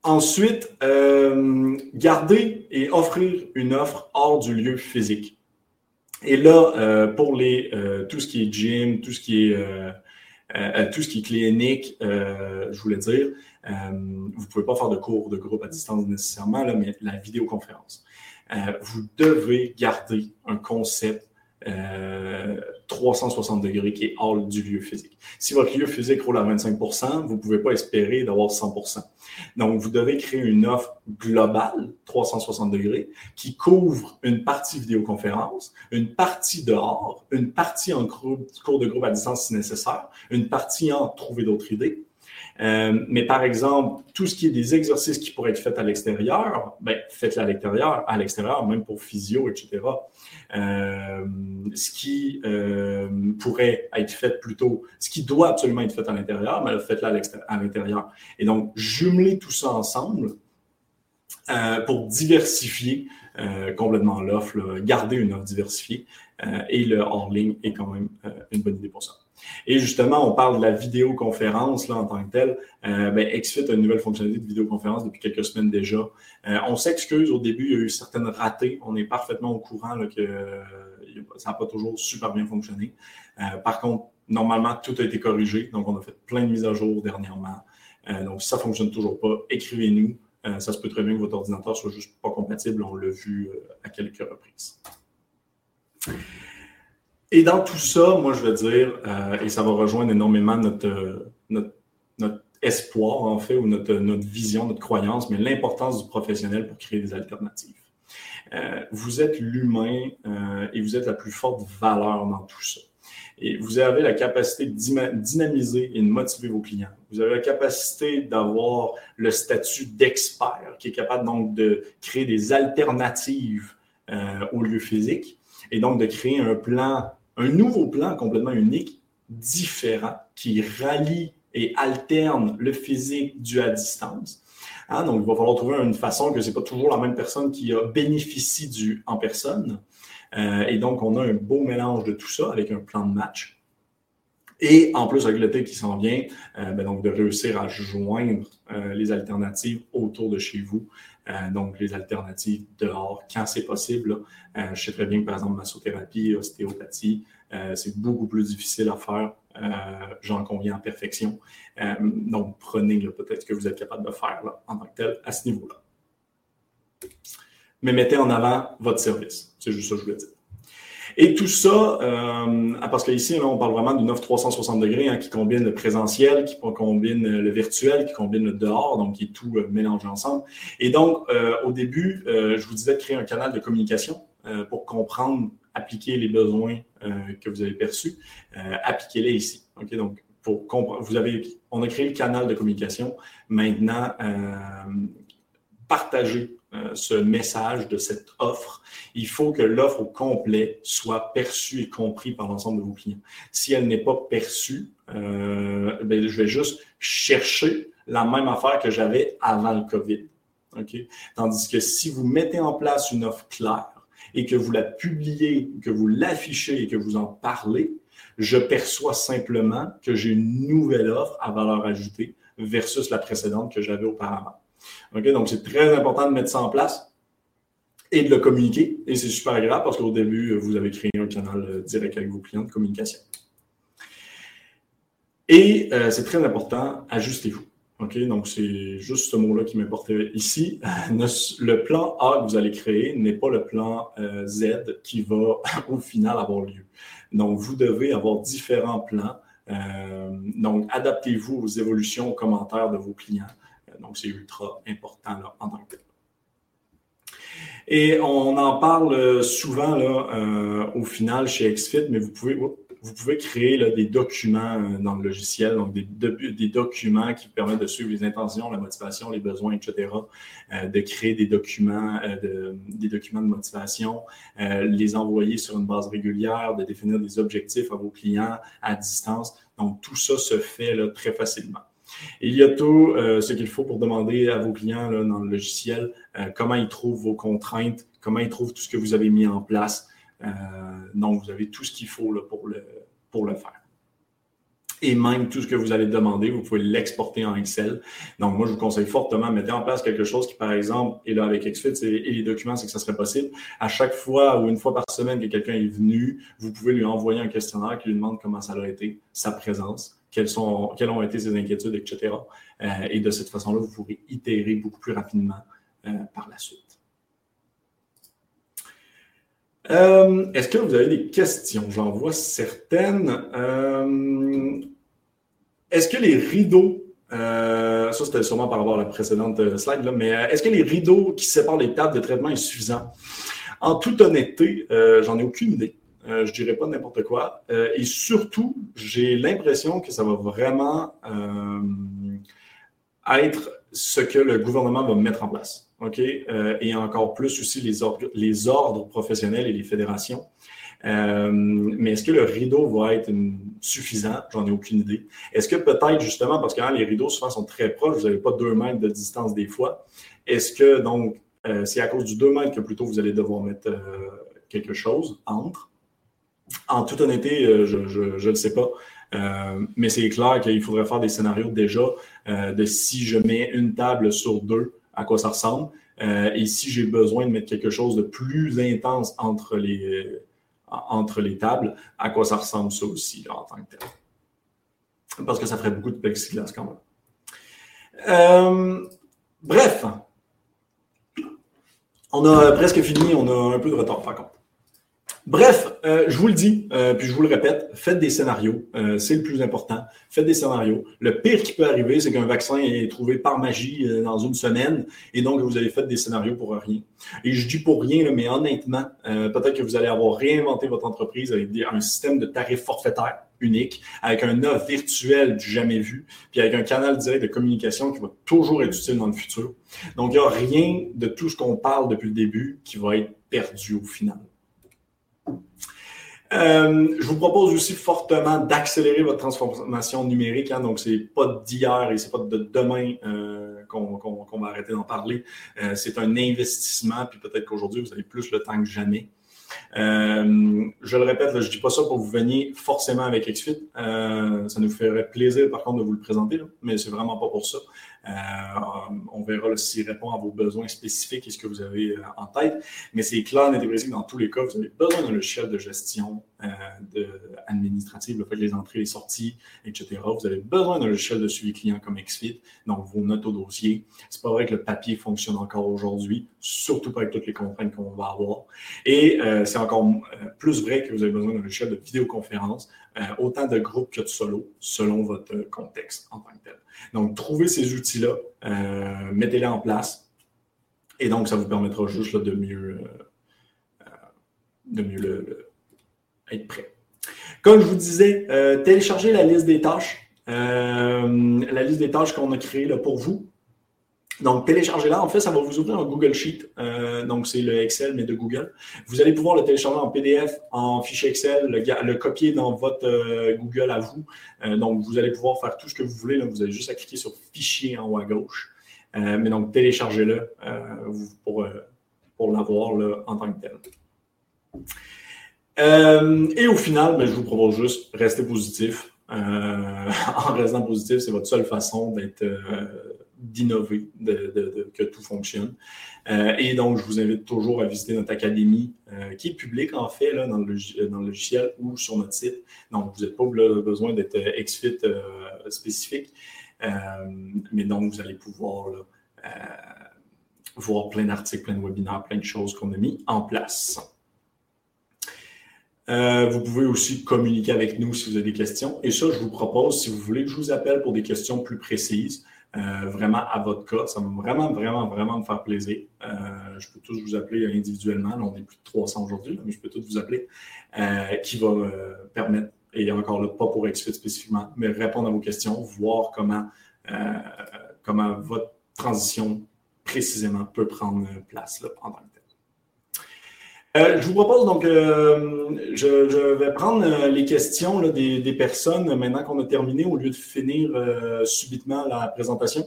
Ensuite, euh, garder et offrir une offre hors du lieu physique. Et là, euh, pour les, euh, tout ce qui est gym, tout ce qui est, tout ce qui est clinique, je voulais dire, vous pouvez pas faire de cours de groupe à distance nécessairement, là, mais la vidéoconférence. vous devez garder un concept 360 degrés qui est hors du lieu physique. Si votre lieu physique roule à 25 vous ne pouvez pas espérer d'avoir 100 Donc, vous devez créer une offre globale, 360 degrés, qui couvre une partie vidéoconférence, une partie dehors, une partie en cours de groupe à distance si nécessaire, une partie en trouver d'autres idées, euh, mais par exemple, tout ce qui est des exercices qui pourraient être faits à l'extérieur, ben, faites-les à l'extérieur, à l'extérieur, même pour physio, etc. Euh, ce qui euh, pourrait être fait plutôt, ce qui doit absolument être fait à l'intérieur, ben, faites-le à l'intérieur. Et donc, jumeler tout ça ensemble pour diversifier complètement l'offre, garder une offre diversifiée. et le hors-ligne est quand même une bonne idée pour ça. Et justement, on parle de la vidéoconférence là, en tant que telle. Euh, ben, a une nouvelle fonctionnalité de vidéoconférence depuis quelques semaines déjà. Euh, on s'excuse au début, il y a eu certaines ratées. On est parfaitement au courant que euh, ça n'a pas toujours super bien fonctionné. Euh, par contre, normalement, tout a été corrigé. Donc, on a fait plein de mises à jour dernièrement. donc, si ça ne fonctionne toujours pas, écrivez-nous. ça se peut très bien que votre ordinateur soit juste pas compatible. On l'a vu à quelques reprises. Et dans tout ça, moi, je veux dire, euh, et ça va rejoindre énormément notre, notre, espoir, en fait, ou notre, notre vision, notre croyance, mais l'importance du professionnel pour créer des alternatives. Euh, vous êtes l'humain euh, et vous êtes la plus forte valeur dans tout ça. Et vous avez la capacité de dynamiser et de motiver vos clients. Vous avez la capacité d'avoir le statut d'expert qui est capable donc de créer des alternatives au lieu physique et donc de créer un plan un nouveau plan complètement unique, différent, qui rallie et alterne le physique dû à distance. Hein, donc, il va falloir trouver une façon que ce n'est pas toujours la même personne qui a bénéficie du en personne. Euh, et donc, on a un beau mélange de tout ça avec un plan de match. Et en plus, avec le thé qui s'en vient, euh, ben donc de réussir à joindre euh, les alternatives autour de chez vous. Euh, donc, les alternatives dehors, quand c'est possible. je sais très bien que, par exemple, massothérapie, ostéopathie, c'est beaucoup plus difficile à faire. J'en conviens en perfection. donc, prenez peut-être que vous êtes capable de faire en tant que tel à ce niveau-là. Mais mettez en avant votre service. C'est juste ça que je voulais dire. Et tout ça, euh, parce qu'ici, on parle vraiment d'une offre 360 degrés hein, qui combine le présentiel, qui combine le virtuel, qui combine le dehors, donc qui est tout euh, mélangé ensemble. Et donc, euh, au début, je vous disais de créer un canal de communication pour comprendre appliquez les besoins que vous avez perçus, appliquez-les ici. Donc, vous avez, on a créé le canal de communication. Maintenant, partagez ce message de cette offre. Il faut que l'offre au complet soit perçue et comprise par l'ensemble de vos clients. Si elle n'est pas perçue, ben, je vais juste chercher la même affaire que j'avais avant le COVID. Tandis que si vous mettez en place une offre claire et que vous la publiez, que vous l'affichez et que vous en parlez, je perçois simplement que j'ai une nouvelle offre à valeur ajoutée versus la précédente que j'avais auparavant. Donc, c'est très important de mettre ça en place et de le communiquer. Et c'est super agréable parce qu'au début, vous avez créé un canal euh, direct avec vos clients de communication. Et euh, c'est très important, ajustez-vous. Donc c'est juste ce mot-là qui m'importait ici. Le plan A que vous allez créer n'est pas le plan euh, Z qui va au final avoir lieu. Donc, vous devez avoir différents plans. Euh, donc, adaptez-vous aux évolutions, aux commentaires de vos clients. Donc, c'est ultra important là, en tant que tel. Et on en parle souvent là, euh, au final chez XFIT, mais vous pouvez, vous pouvez créer des documents euh, dans le logiciel, donc des, documents qui permettent de suivre les intentions, la motivation, les besoins, etc. Euh, de créer des documents, euh, de, des documents de motivation, les envoyer sur une base régulière, de définir des objectifs à vos clients à distance. Donc, tout ça se fait très facilement. Il y a tout ce qu'il faut pour demander à vos clients dans le logiciel comment ils trouvent vos contraintes, comment ils trouvent tout ce que vous avez mis en place. Euh, donc, vous avez tout ce qu'il faut pour, le, pour le faire. Et même tout ce que vous allez demander, vous pouvez l'exporter en Excel. Donc, moi, je vous conseille fortement, mettez en place quelque chose qui, par exemple, est là avec XFIT et les documents, c'est que ça serait possible. À chaque fois ou une fois par semaine que quelqu'un est venu, vous pouvez lui envoyer un questionnaire qui lui demande comment ça a été, sa présence, quelles, sont, quelles ont été ses inquiétudes, etc. Euh, et de cette façon-là, vous pourrez itérer beaucoup plus rapidement euh, par la suite. Euh, est-ce que vous avez des questions? J'en vois certaines. Est-ce que les rideaux, ça c'était sûrement par rapport à la précédente slide, là, mais est-ce que les rideaux qui séparent les tables de traitement est suffisant? En toute honnêteté, j'en ai aucune idée. Je ne dirais pas n'importe quoi. et surtout, j'ai l'impression que ça va vraiment être ce que le gouvernement va mettre en place. OK? Euh, et encore plus aussi les, ordres professionnels et les fédérations. Euh, mais est-ce que le rideau va être suffisant? J'en ai aucune idée. Est-ce que peut-être justement, parce que hein, les rideaux souvent sont très proches, vous n'avez pas deux mètres de distance des fois. Est-ce que donc euh, c'est à cause du deux mètres que plutôt vous allez devoir mettre quelque chose entre? En toute honnêteté, je ne sais pas. mais c'est clair qu'il faudrait faire des scénarios déjà de si je mets une table sur deux, à quoi ça ressemble. Euh, et si j'ai besoin de mettre quelque chose de plus intense entre les, euh, tables, à quoi ça ressemble ça aussi en tant que tel. Parce que ça ferait beaucoup de plexiglas quand même. Euh, bref, on a presque fini, on a un peu de retard par contre. Bref, euh, je vous le dis, euh, puis je vous le répète, faites des scénarios, euh, c'est le plus important. Faites des scénarios. Le pire qui peut arriver, c'est qu'un vaccin est trouvé par magie dans une semaine, et donc vous avez fait des scénarios pour rien. Et je dis pour rien, mais honnêtement, peut-être que vous allez avoir réinventé votre entreprise avec un système de tarifs forfaitaires unique, avec un offre virtuel du jamais vu, puis avec un canal direct de communication qui va toujours être utile dans le futur. Donc, il n'y a rien de tout ce qu'on parle depuis le début qui va être perdu au final. Euh, je vous propose aussi fortement d'accélérer votre transformation numérique. Hein, donc, c'est pas d'hier et c'est pas de demain euh, qu'on va arrêter d'en parler. Euh, c'est un investissement, puis peut-être qu'aujourd'hui, vous avez plus le temps que jamais. je le répète, je ne dis pas ça pour que vous veniez forcément avec XFIT. ça nous ferait plaisir, par contre, de vous le présenter, mais c'est vraiment pas pour ça. Euh, on verra s'il répond à vos besoins spécifiques et ce que vous avez euh, en tête. Mais c'est clair, net et dans tous les cas, vous avez besoin d'un logiciel de gestion euh, administrative, le fait les entrées, les sorties, etc. Vous avez besoin d'un logiciel de suivi client comme XFIT, donc vos notes au dossier. C'est pas vrai que le papier fonctionne encore aujourd'hui, surtout pas avec toutes les contraintes qu'on va avoir. Et c'est encore plus vrai que vous avez besoin d'un logiciel de vidéoconférence, autant de groupes que de solo, selon votre contexte en tant que tel. Donc, trouvez ces outils-là, euh, mettez-les en place. Et donc, ça vous permettra juste de mieux, euh, de mieux être prêt. Comme je vous disais, téléchargez la liste des tâches, la liste des tâches qu'on a créée là, pour vous. Donc, téléchargez-la. En fait, ça va vous ouvrir un Google Sheet. Euh, donc, c'est le Excel, mais de Google. Vous allez pouvoir le télécharger en PDF, en fichier Excel, le, copier dans votre euh, Google à vous. Euh, donc, vous allez pouvoir faire tout ce que vous voulez. Vous avez juste à cliquer sur Fichier en haut à gauche. mais donc, téléchargez-le pour, pour l'avoir en tant que tel. et au final, ben, je vous propose juste rester positif. en restant positif, c'est votre seule façon d'être d'innover, que tout fonctionne. Euh, et donc, je vous invite toujours à visiter notre académie euh, qui est publique en fait là, dans, le, dans, le, logiciel ou sur notre site. Donc, vous n'avez pas besoin d'être XFIT euh, spécifique, mais donc vous allez pouvoir voir plein d'articles, plein de webinaires, plein de choses qu'on a mis en place. vous pouvez aussi communiquer avec nous si vous avez des questions. Et ça, je vous propose, si vous voulez que je vous appelle pour des questions plus précises, euh, vraiment à votre cas. Ça va vraiment, vraiment, vraiment me faire plaisir. Euh, je peux tous vous appeler individuellement. on est plus de 300 aujourd'hui, mais je peux tous vous appeler, euh, qui va permettre, et encore là, pas pour XFIT spécifiquement, mais répondre à vos questions, voir comment, comment votre transition précisément peut prendre place là, pendant le euh, je vous propose donc, euh, je, vais prendre euh, les questions des, personnes maintenant qu'on a terminé au lieu de finir subitement la présentation.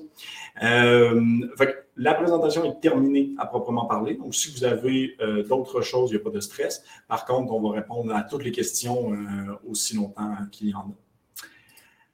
la présentation est terminée à proprement parler. Donc, si vous avez d'autres choses, il n'y a pas de stress. Par contre, on va répondre à toutes les questions aussi longtemps qu'il y en a.